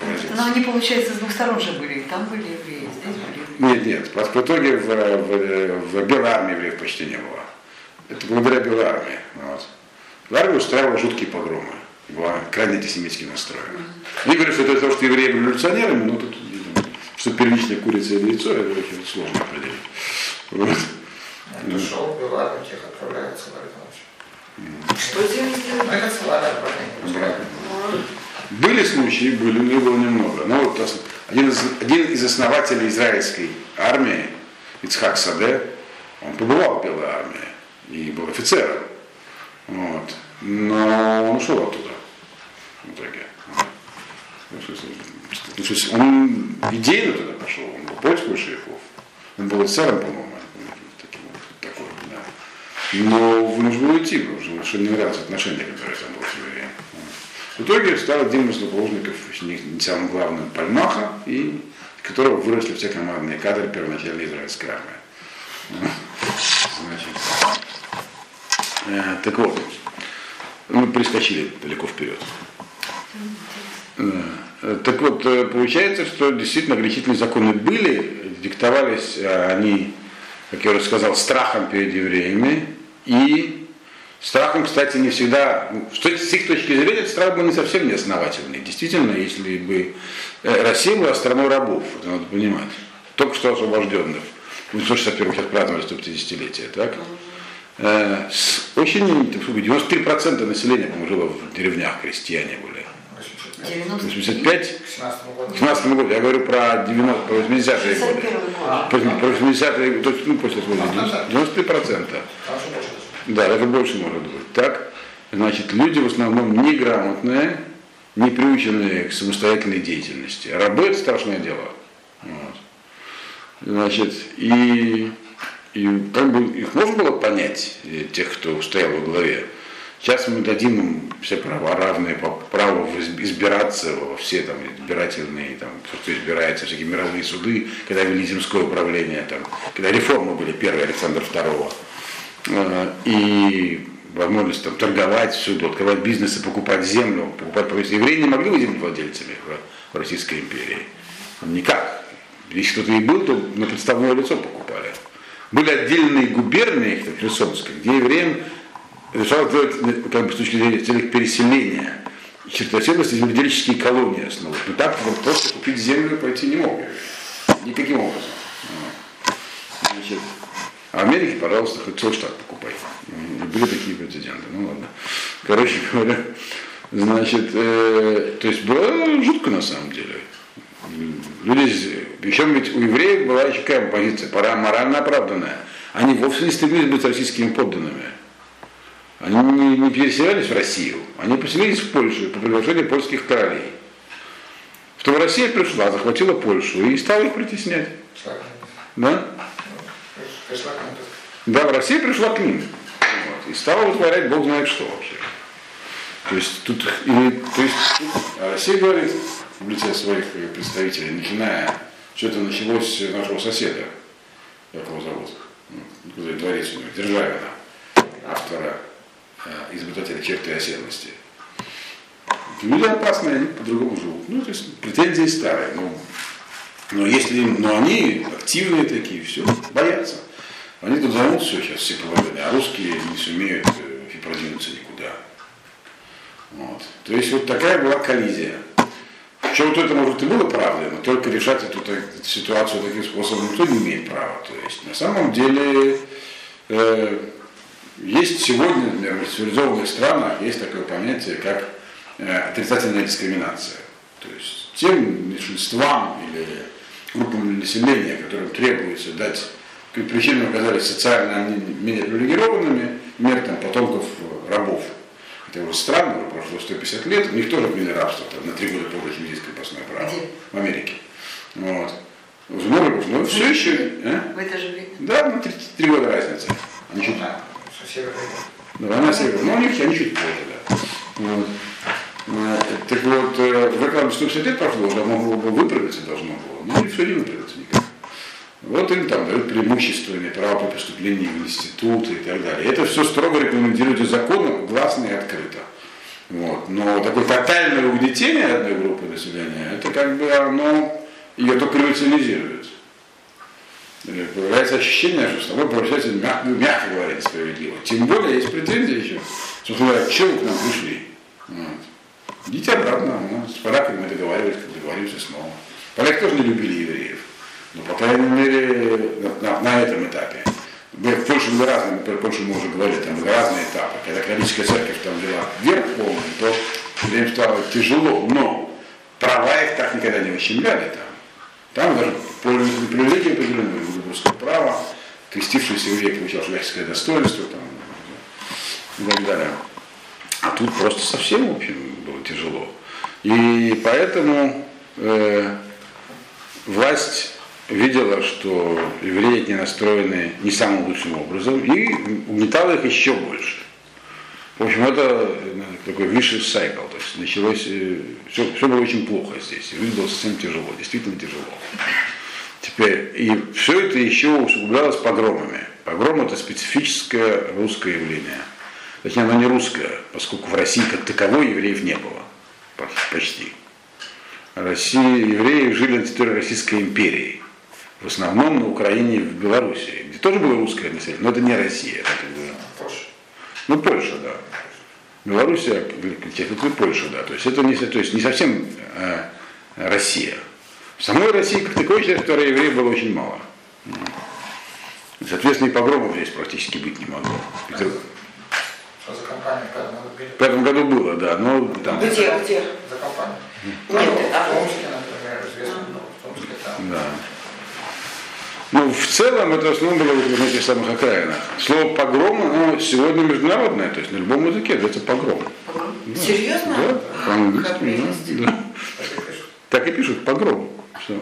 поразился. Но они, получается, с двух сторон же были. Там были евреи, здесь были евреи. Нет, нет. В в итоге в, в, в Белой армии евреев почти не было. Это благодаря Белой армии. Вот. Белая армия устраивала жуткие погромы. И Была крайне антисемитски настроена. Не говорю, что это из-за того, что евреи были революционерами, но тут, что первичная курица или яйцо, это очень сложно определить. Вот. Кто шел в Белару, тех отправляют там вообще. Что делали? Ну, это целая отправление. Были случаи, были, но их было немного. Но вот ос- один из, один из основателей израильской армии, Ицхак Саде, он побывал в Белой армии и был офицером. Вот. Но он ушел оттуда в итоге. Вот. Ну, ну, Он идейно туда пошел, он был против большевиков. Он был офицером, по-моему, таким вот, такой, да. Но нужно было уйти, потому что совершенно не нравилось отношение, которое там было с евреем. В итоге стал одним из заложников, не самым главным, Пальмаха, и которого выросли все командные кадры первоначальной израильской армии. Значит, э, так вот, мы прискочили далеко вперед. Э, Так вот, э, получается, что действительно ограничительные законы были, диктовались э, они, как я уже сказал, страхом перед евреями и страхом, кстати, не всегда, ну, с их точки зрения, страх был не совсем неосновательный. Действительно, если бы э, Россия была страной рабов, это надо понимать, только что освобожденных, в 1961 сейчас праздновали 150-летие, так? Э, очень, так сказать, 93% населения, по-моему, жило в деревнях, крестьяне были. 90 85 К 17 году. в 17 году, я говорю про 90, про 80-е годы. 51 год. Про про 80-е, то есть, ну, после освобождения, 93%. Там еще больше. Да, это больше может быть. Так, значит, люди в основном неграмотные, не приученные к самостоятельной деятельности. Рабы это страшное дело. Вот. Значит, и, и как бы их можно было понять, тех, кто стоял во главе. Сейчас мы дадим им все права равные, по- право изб- избираться во все там избирательные, там, все, кто избирается, всякие мировые суды, когда вели земское управление, там, когда реформы были первые Александра II. И возможность там, торговать всюду, открывать бизнесы, покупать землю, покупать провинции. Евреи не могли быть землевладельцами в, Российской империи. Никак. Если кто-то и был, то на подставное лицо покупали. Были отдельные губернии, как Херсонская, где евреям решалось делать, э, как бы, с точки зрения целях переселения Черносельности земледельческие колонии основывать. Но так вот просто купить землю пойти не мог. Никаким образом. Значит, а в Америке, пожалуйста, хоть целый штат покупай. И были такие прецеденты. Ну ладно. Короче говоря, значит, э, то есть было жутко на самом деле. Люди, причем ведь у евреев была еще какая позиция, пора морально оправданная. Они вовсе не стремились быть российскими подданными. Они не, не переселялись в Россию, они поселились в Польшу по приглашению польских королей. Потом Россия пришла, захватила Польшу и стала их притеснять. Да? Да, в России пришла к ним. Вот, и стала вытворять Бог знает что вообще. То есть тут, и, то есть, а Россия говорит в лице своих представителей, начиная, что это началось с нашего соседа, как его зовут, дворец у него, Державина, автора, э, изобретателя черты оседлости. Люди опасные, они по-другому живут. Ну, то есть претензии старые. Ну, но если но они активные такие, все, боятся. Они тут зовут все сейчас, все половины, а русские не сумеют э, и продвинуться никуда. Вот. То есть вот такая была коллизия. Причем вот это, может, и было правдой, но только решать эту, эту ситуацию таким способом никто не имеет права. То есть на самом деле э, есть сегодня, например, в цивилизованных странах есть такое понятие, как э, отрицательная дискриминация. То есть тем меньшинствам или группам населения, которым требуется дать, причинам оказались социально менее привилегированными, мир там, потомков э, рабов. Это уже странно, уже прошло 150 лет, у них тоже отменили рабство, там, на три года позже, есть крепостное право в Америке. Вот. Уже много, но все еще, а? В это же время. да, ну, 33 года разница. Они чуть Да, со севера. да, война север, но у них они чуть позже, да. Вот. Э, Так вот, э, в рекламе 150 лет прошло, уже могло бы выправиться должно было, но все не выправится никак. Вот им там дают преимущественные права по поступлению в институты и так далее. Это все строго регламентируется законом, гласно и открыто. Вот. Но такое тотальное угнетение одной группы населения, это как бы оно ее только революционизирует. Появляется ощущение, что с тобой обращаются, мягко, мягко говоря, несправедливо. Тем более есть претензии еще. Собственно говоря, чего вы к нам пришли? Вот. Идите обратно, ну, с поляками мы договаривались, как договоримся снова. Поляки тоже не любили евреев. Но, по крайней мере, на, на- на этом этапе. В Польше были разные, про Польшу мы уже говорили, там разные этапы. Когда католическая церковь там взяла вверх полный, то евреям стало тяжело. Но права их так никогда не ущемляли там. Там даже привилегии определенные, русское право, крестившийся еврей получал шляхетское достоинство там, и так далее. А тут просто совсем, в общем, было тяжело. И поэтому э, власть видела, что евреи нее настроены не самым лучшим образом, и угнетала их еще больше. В общем, это э, такой vicious cycle, то есть началось, все, все было очень плохо здесь, и выглядело совсем тяжело, действительно тяжело. Теперь, и все это еще усугублялось погромами. Погром это специфическое русское явление. Точнее, оно не русское, поскольку в России как таковой евреев не было. Почти. Россия, евреи жили на территории Российской империи. В основном на Украине и в Белоруссии, где тоже было русское население, но это не Россия. Это было- Польша. Ну, Польша, да. Белоруссия, это Польша, да. То есть это не, то есть не совсем э, Россия. В самой России, как такой, считаю, что евреев было очень мало. Соответственно, и погромов здесь практически быть не могло. Надо били? В этом году было, да, но там... Где, где? За компанию. Нет, Ну, а- в Омске, например, известно, ну, в Омске там. Да. Ну, в целом это в основном было на этих самых окраинах. Слово погром, оно сегодня международное, то есть на любом языке это погром. Серьезно? Да, по-английски, да, да. Так и пишут. Погром. Все.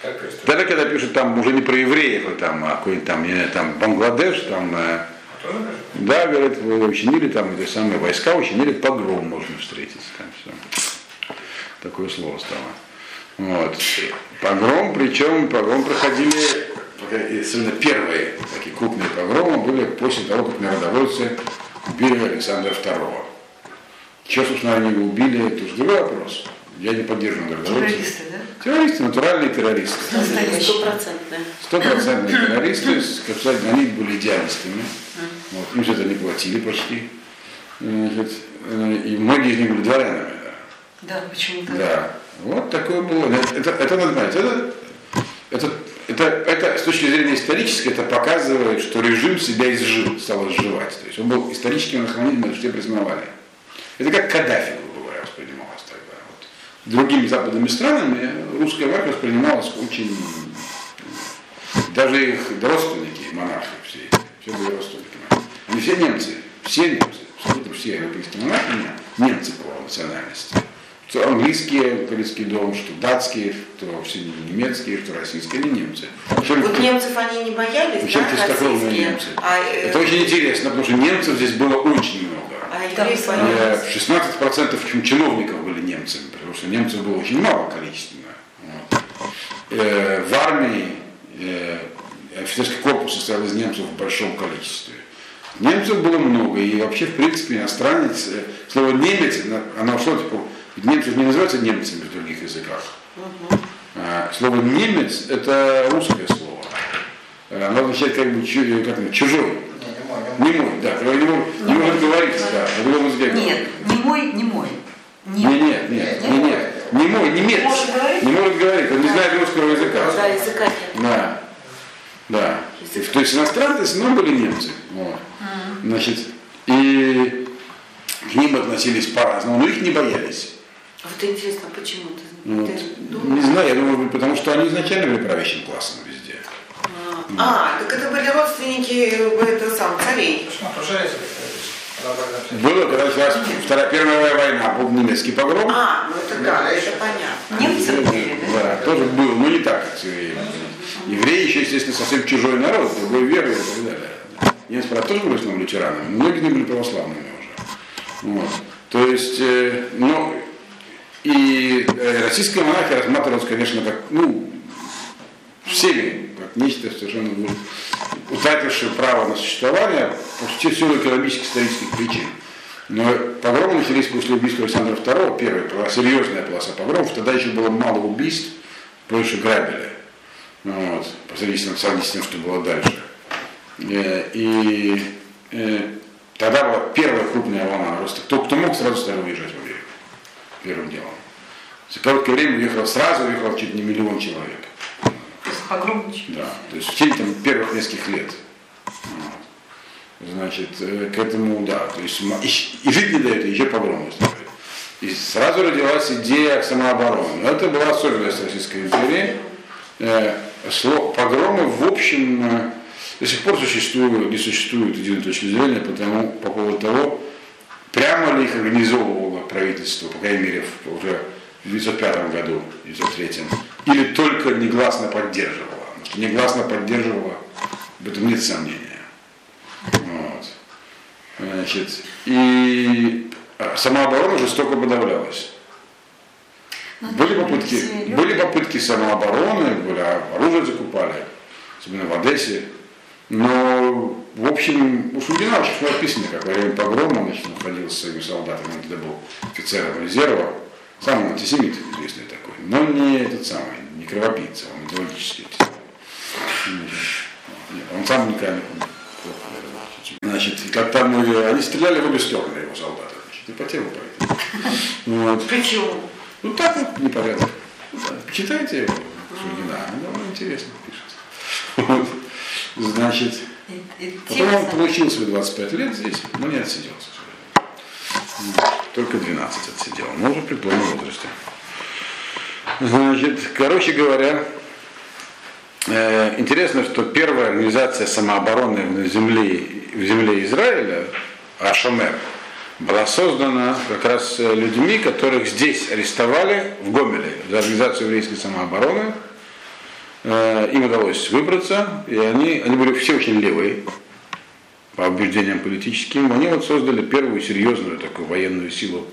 Так пишут. Даже когда пишут там уже не про евреев, а там, а какой-нибудь там, не знаю, там Бангладеш, там, пишут? да, говорят, вы учинили там эти самые войска, учинили погром, можно встретить. Там все. Такое слово стало. Вот. Погром, причем погром проходили, особенно первые такие крупные погромы были после того, как народовольцы убили Александра II. Чего, собственно, они его убили, это уже другой вопрос. Я не поддерживаю народовольцев. Террористы, да? Террористы, натуральные террористы. Настоящие. Стопроцентная. Стопроцентные террористы, сказать, они были идеалистами. Вот, им за это не платили почти. Значит, э, и многие из них были дворянами. Да, почему-то. Да. Вот такое было. Это, это надо знать. Это, это, это, это с точки зрения исторической, это показывает, что режим себя изжил, стал изживать. То есть он был историческим это все признавали. Это как Каддафи, грубо говоря, воспринималось тогда. Вот. Другими западными странами русская власть воспринималась очень... Даже их родственники, монархи все, все были родственники. Они все немцы, все немцы, абсолютно все европейские монархи немцы по национальности. Что английские, корейский дом, что датские, что все немецкие, что российские, они немцы. Причем Вот немцев они не боялись, причем да, российские? немцы. А, э, Это очень интересно, потому что немцев здесь было очень много. а евреев боялись. Э, 16% чем чиновников были немцами, потому что немцев было очень мало количественно. Вот. Э, В армии э, офицерский корпус состоял из немцев в большом количестве. Немцев было много, и вообще, в принципе, иностранец, э, слово немец, оно ушло, типа, ведь немцы не называются немцами в других языках. А, Слово немец это русское слово. Э, Оно означает как бы чу- как чужой. Не, не мой, не. Не да, не, может- не может говорить, да, на другом языке Нет, не мой, не мой. Не, Нет. нет, нет, не, нет, не мой, немец. Может говорить? Не может говорить, он не знает русского языка. Да, языка нет. Да, да. То есть иностранцы равно были немцы. Вот. Значит, и к ним относились по-разному, но их не боялись. А Вот интересно, почему ты, Ну, ты вот, думаешь? не знаю, я думаю, потому что они изначально были правящим классом везде. А, так это были родственники э, это сам, царей. Было, когда началась Вторая, Первая война, был немецкий погром. А, ну это да, это понятно. Немцы были, да? Да, тоже был, но не так, как с евреями. Евреи еще, естественно, совсем чужой народ, другой веры и так далее. Немцы, правда, тоже были в основном лютеранами, но многие них были православными уже. Вот. То есть, э, ну, и э, российская монархия рассматривалась, конечно, как, ну, всеми, как нечто совершенно ну, утратившее право на существование по силу экономических исторических причин. Но погромы начались после убийства Александра II, первая была серьезная полоса погромов, тогда еще было мало убийств, больше грабили. Ну Вот, по сравнению с тем, что было дальше. Э, И э, тогда была первая крупная волна роста. Кто, кто мог, сразу стали уезжать в. Первым делом. За короткое время уехало, сразу уехало чуть не миллион человек. Погромничали. Да, то есть в течение там, первых нескольких лет. Вот. Значит, э, к этому, да, то есть и, и жить не дают, и еще погромы устраивают. И сразу родилась идея самообороны. Но это была особенность Российской империи. Э, сло- Погромы, в общем, э, до сих пор существуют, не существует единой точки зрения потому, по поводу того, прямо ли их организовывало правительство, по крайней мере, уже в 1905 году, 1903, или только негласно поддерживало. Потому что негласно поддерживало, в этом нет сомнения. Вот. Значит, и э, самооборона жестоко подавлялась. Ну, Были попытки, были попытки самообороны, были, оружие закупали, особенно в Одессе. Но, в общем, у Шульгина очень хорошо написано, как во время погрома значит, он ходил с своими солдатами, он тогда был офицером резерва, Сам антисемит известный такой. Но не этот самый, не кровопийца, он идеологический он сам никогда не Значит, как там э, они стреляли в обе стороны его солдаты. Значит, и по телу пойдет. Вот. Почему? Ну так вот непорядок. Читайте его, Шульгина, довольно интересно пишет. Вот. Значит, потом он получил свои 25 лет здесь, но не отсидел. Только 12 отсидел, но уже при полном возрасте. Значит, короче говоря, э, интересно, что первая организация самообороны в земле, в земле Израиля, Ашомер, была создана как раз э, людьми, которых здесь арестовали в Гомеле за организацию еврейской самообороны. Э, Им удалось выбраться, и они, они были все очень левые, по убеждениям политическим. Они вот создали первую серьезную такую военную силу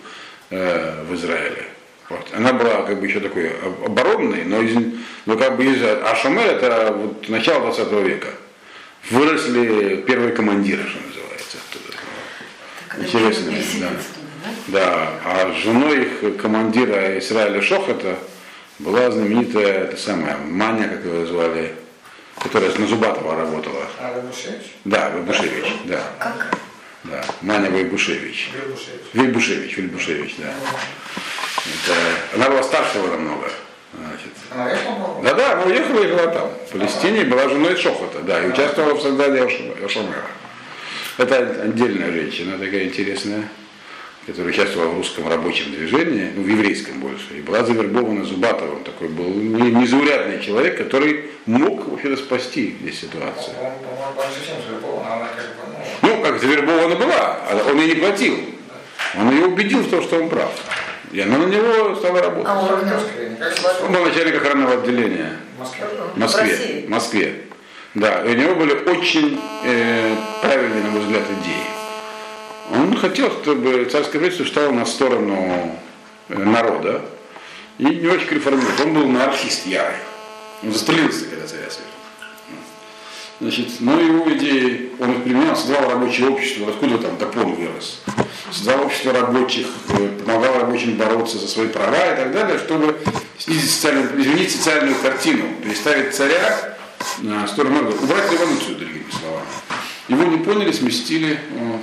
э, в Израиле. Вот. Она была как бы еще такой об- оборонной, но, из, но как бы из Ашамер это вот начало 20 века. Выросли первые командиры, что называется. оттуда. Так это Интересно, да. да? Да, а женой их командира Израиля Шохата была знаменитая, это самая, Маня, как ее звали, которая на Зубатова работала. А? Да, Вейбушевич, да. Как? Да, Маня Вейбушевич. Выбушевич. Вейбушевич, Вейбушевич, да. Это, она была старше его намного. Значит. Она ехала была? Да-да, она уехала и жила там. В Палестине была женой Шохота, да, и участвовала в создании Ошамера. Это отдельная женщина, такая интересная, которая участвовала в русском рабочем движении, ну, в еврейском больше, и была завербована Зубатовым. Такой был не- незаурядный человек, который мог вообще-то спасти здесь ситуацию. А ну, Ну, как завербована была, а он ей не платил. Он ее убедил в том, что он прав. И она на него стала работать. А он в Москве, Он был начальник охранного отделения в Москве. в Москве. России. В Москве. Да, и у него были очень э, правильные, на мой взгляд, идеи. Он хотел, чтобы царское правительство встало на сторону э, народа и не очень реформировал. Он был анархист ярый. Он застрелился, когда царя свергли. Значит, но его идеи, он их применял, создал рабочее общество, откуда там Дапон вырос. Создал общество рабочих, э, помогал рабочим бороться за свои права и так далее, чтобы снизить социальную, изменить социальную картину, переставить царя на сторону народа, убрать революцию, другими словами. Его не поняли, сместили. Вот.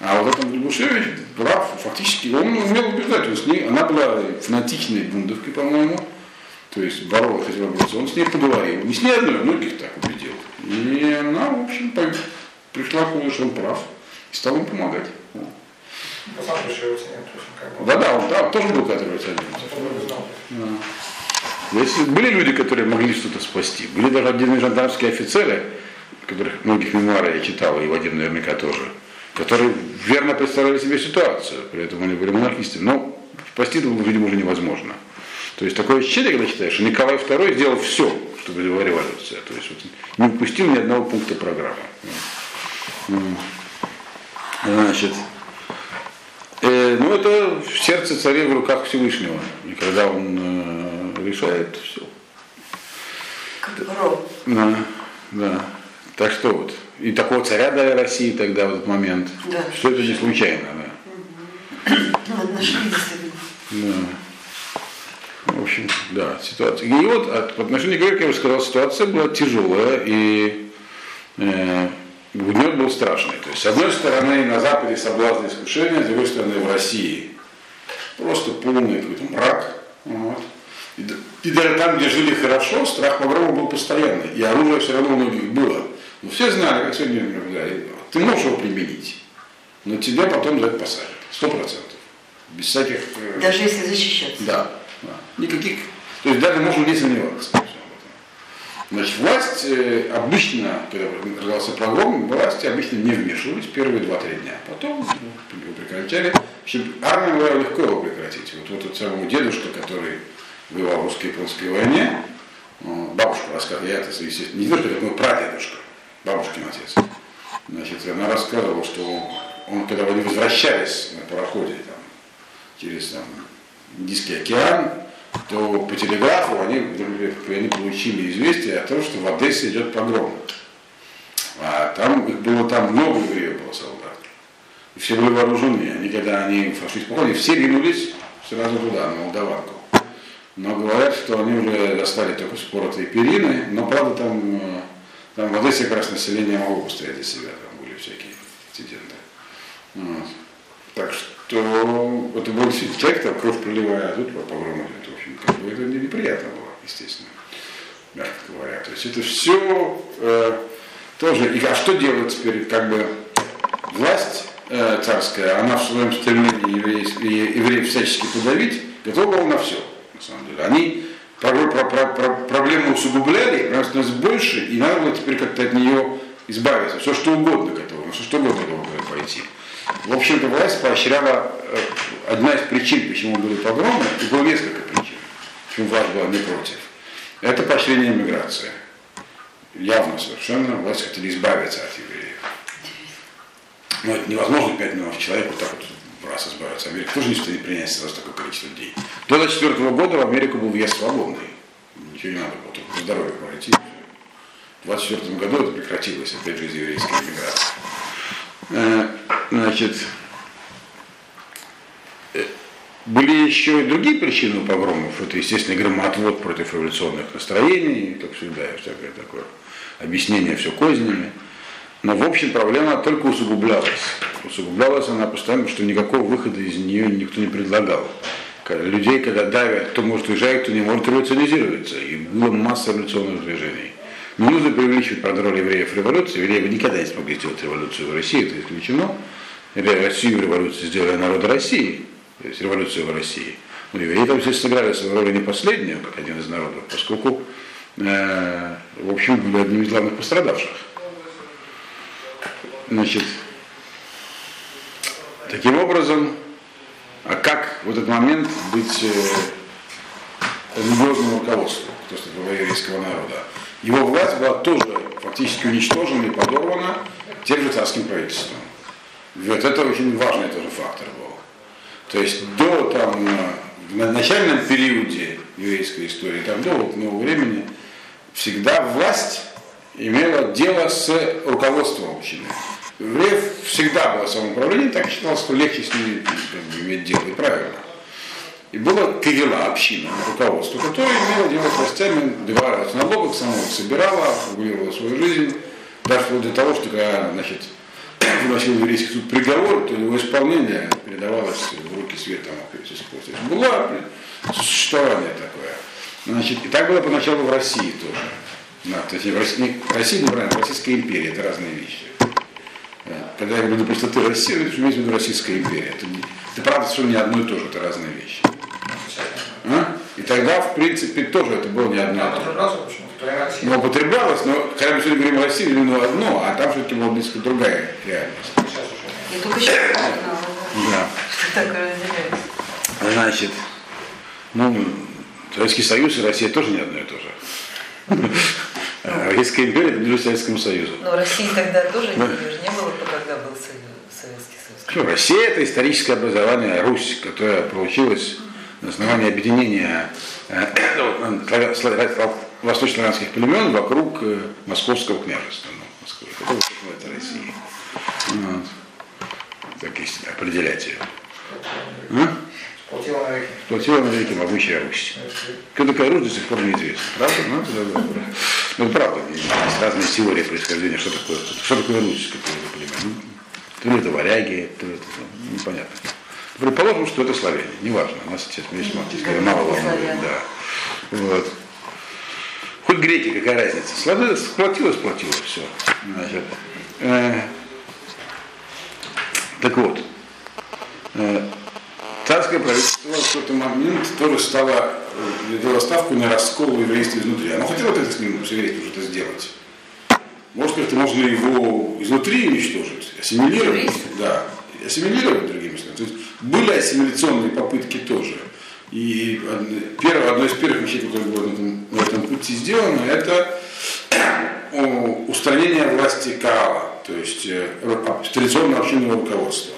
А вот этот Грибушевич прав, фактически, он умел убеждать, он с ней, она была фанатичной бундовкой, по-моему, то есть боролась, хотела бороться, он с ней поговорил, не с ней одной, а многих так убедил. И она, в общем, пришла к выводу, что он прав, и стала ему помогать. То есть, бы. Да-да, он да, тоже был который знал. Если были люди, которые могли что-то спасти, были даже отдельные жандармские офицеры, которых многих мемуары я читал, и Вадим наверняка тоже, которые верно представляли себе ситуацию, при этом они были монархистами, но спасти это было, видимо, уже невозможно. То есть такое ощущение, когда читаешь, что Николай II сделал все, чтобы была революция. То есть вот, не упустил ни одного пункта программы. Значит, э, ну это в сердце царей в руках Всевышнего. И когда он э, решает, все. Как. Да, да. Так что вот. И такого царя дали России тогда в этот момент. Да. Что это не случайно, да. Ну. Да. В общем, да, ситуация. И вот от, в отношении Грека, я бы сказал, ситуация была тяжелая, и э, гнет был страшный. То есть, с одной стороны, на Западе соблазны искушения, с другой стороны, в России просто полный какой-то мрак. Вот. И, и даже там, где жили хорошо, страх погрома был постоянный. И оружие все равно у многих было. Но все знали, как сегодня говорили, ты можешь его применить, но тебя потом за это посадят. Сто процентов. Без всяких... э, Даже если защищаться. да, да. Никаких. То есть даже можно не сомневаться. Значит, власть э, обычно, когда разразился погром, власти обычно не вмешивались первые два-три дня. Потом ну, его прекращали. Армия была легко его прекратить. Вот, вот этот самый дедушка, который воевал в русско-японской войне, бабушка рассказывала, я это, естественно, не дедушка, это мой прадедушка, бабушкин отец. Значит, она рассказывала, что он, когда они возвращались на пароходе там, через там, Индийский океан, то по телеграфу они, они получили известие о том, что в Одессе идет погром. А там их было там много евреев было солдат. И все были вооружены. Они, когда они пошли в погром, все ринулись сразу туда, на Молдаванку. Но говорят, что они уже достали только споротые перины, но там в Одессе как раз население могло постоять за себя, там были всякие инциденты. Вот. Так что это был действительно человек, там кровь проливая, а тут погромы, это, в общем, как бы это неприятно было, естественно, мягко говоря. То есть это все э, тоже, и, а что делать теперь, как бы власть э, царская, она в своем стремлении евреев, евреев всячески подавить, готова была на все, на самом деле. Они про, про, про, про, проблему усугубляли, она становилась больше, и надо было теперь как-то от нее избавиться. Все что угодно к этому, все что угодно было пойти. В общем-то, власть поощряла, э, одна из причин, почему были погромы, и было несколько причин, почему власть была не против. Это поощрение иммиграции. Явно совершенно власть хотели избавиться от евреев. Но это невозможно 5 миллионов человек вот так вот раз избавиться. Америка тоже не стоит принять сразу такое количество людей. До 2004 года в Америку был въезд свободный. Ничего не надо было, только здоровье пройти. В 2024 году это прекратилось, опять же, из еврейской иммиграции. Э, значит, э, были еще и другие причины погромов. Это, естественно, громоотвод против революционных настроений, как всегда, и всякое такое объяснение все кознями. Но, в общем, проблема только усугублялась. Усугублялась она постоянно, что никакого выхода из нее никто не предлагал. Людей, когда давят, кто может уезжать, кто не может революционизироваться. И было масса революционных движений. Не нужно преувеличивать под роль евреев революции. Евреи никогда не смогли сделать революцию в России, это исключено. Россию революцию сделали народы России, то есть революцию в России. Но евреи там здесь сыграли свою роль не последнюю, как один из народов, поскольку, э, в общем, были одним из главных пострадавших. Значит, таким образом, а как в этот момент быть э, религиозному руководству, то есть еврейского народа? Его власть была тоже фактически уничтожена и подорвана тем же царским правительством. Вот это очень важный тоже фактор был. То есть до там, на начальном периоде еврейской истории, там, до вот, нового времени, всегда власть имела дело с руководством общины. Евреев всегда было самоуправление, так считалось, что легче с ними иметь дело, и правильно. И было Кагела, община, руководство, которое имело дело с властями, добивалось налогов, само собирала, регулировала свою жизнь, даже вплоть до того, что когда значит, выносил еврейский суд приговор, то его исполнение передавалось в руки света Было существование такое. Значит, и так было поначалу в России тоже. Да, то есть в России, Россия, неправильно, Российская империя, это разные вещи. Когда я говорю, допустим, ты Россия, это имеется в виду Российская империя. Это, это правда совершенно не одно и то же, это разные вещи. А? И тогда, в принципе, тоже это было не одно и то же. Но употреблялось, но когда мы сегодня говорим о России, именно одно, а там все-таки была близко другая реальность. Я только сейчас Да. Что такое разделяется? Значит, ну, Советский Союз и Россия тоже не одно и то же. Российская империя принадлежит Советскому Союзу. Но России тогда тоже не, не было, когда был Советский Союз. Ну, Россия это историческое образование, Русь, которая получилась на основании объединения э, славя- славя- восточно-славянских племен вокруг э, московского княжества. Ну, Москвы. Это, это Россия. Вот. Так если определять ее. А? Сплотила на великий могучая Русь. Кто такая Русь, до сих пор неизвестно. Правда? Ну, это, да, да, да. Ну, правда, есть разные теории происхождения, что такое, что такое Русь, как вы понимаете. Ну, то ли это варяги, то ли это ну, непонятно. Предположим, что это славяне, неважно, у нас сейчас весьма скорее мало волнует, да. Вот. Хоть греки, какая разница. Сложилось, сплотилось, сплотилось, все. Значит, э, так вот, э, царское правительство в какой-то момент тоже стало, э, делало ставку на раскол еврейства изнутри. Оно хотело это с ним, с еврейством что-то сделать. Может, как-то можно его изнутри уничтожить, ассимилировать. Да, ассимилировать, другими словами. То есть были ассимиляционные попытки тоже. И первое, одно из первых вещей, которые было на этом, на этом пути сделано, это о, устранение власти Каала, то есть э, традиционного общинного руководства.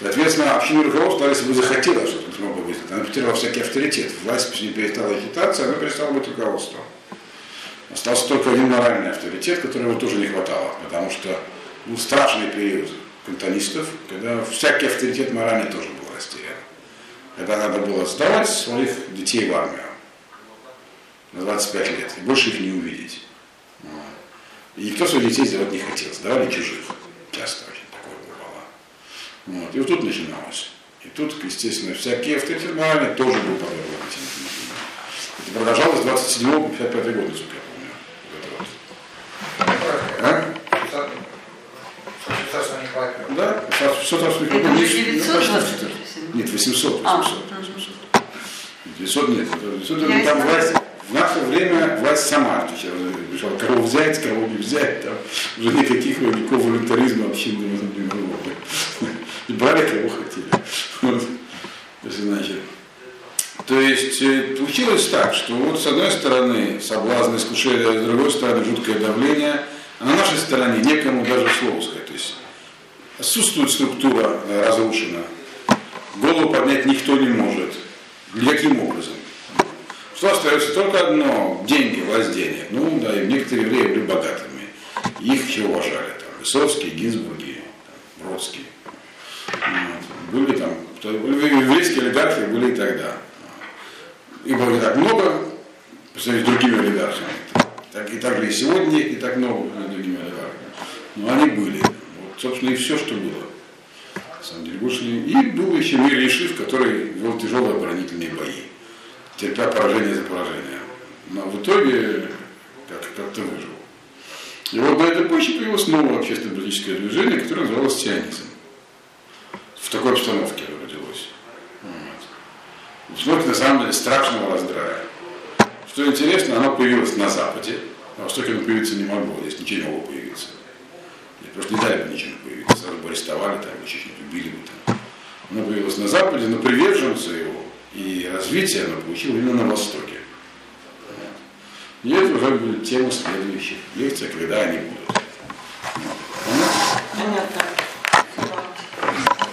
Соответственно, общинное руководство, если бы захотело что-то смогло быть, она потеряла всякий авторитет. Власть перестала считаться, она перестала быть руководством. Остался только один моральный авторитет, которого тоже не хватало, потому что был страшный период кантонистов, когда всякий авторитет моральный тоже был растерян. когда надо было сдавать своих детей в армию на 25 лет, и больше их не увидеть. И никто своих детей сдавать не хотел, сдавали чужих. Часто. Вот. И вот тут начиналось. И тут, естественно, всякие авторитеты тоже был подвергнут этим. Это продолжалось с 27 по 55 год, насколько я помню. Вот это вот. А? Да, все там Это ну, уже почти 920 что-то. Нет, 800, 800. А, 800. 900 нет. это 900 Я там власть, в наше время власть сама отвечала. Решала, кого взять, кого не взять. Там уже никаких никакого волюнтаризма общинного не было. И брали, кого хотели. Вот. Есть, значит, то есть э, получилось так, что вот с одной стороны соблазн искушения, а с другой стороны жуткое давление, а на нашей стороне некому даже слово сказать. То есть отсутствует структура э, разрушена, голову поднять никто не может. Никаким образом. Что остается только одно, деньги, власть денег. Ну да, и некоторые евреи были богатыми. Их еще уважали. Там, Высоцкий, Гинзбурги, там, Бродский. Вот. Были там, то- еврейские олигархи были и тогда. Их было не так много, по сравнению с другими олигархами. Так, и так же и сегодня не так много с другими олигархами. Но они были. Вот, собственно, и все, что было. На самом деле, больше. И был еще мир Ешив, который вел тяжелые оборонительные бои, терпя поражение за поражением. Но в итоге как- как-то выжил. И вот на этой почве появилось новое общественно-политическое движение, которое называлось сионизм. В такой обстановке родилось. Вот. На самом деле, страшного раздрая. Что интересно, оно появилось на Западе, на Востоке оно появиться не могло, здесь ничего не могло появиться. Здесь просто не дали бы ничего появиться, сразу бы арестовали, там, или что-нибудь убили бы там. Оно появилось на Западе, но приверженцы его и развитие оно получило именно на Востоке. И это уже будет тема следующих лекций, когда они будут. Понятно? Понятно.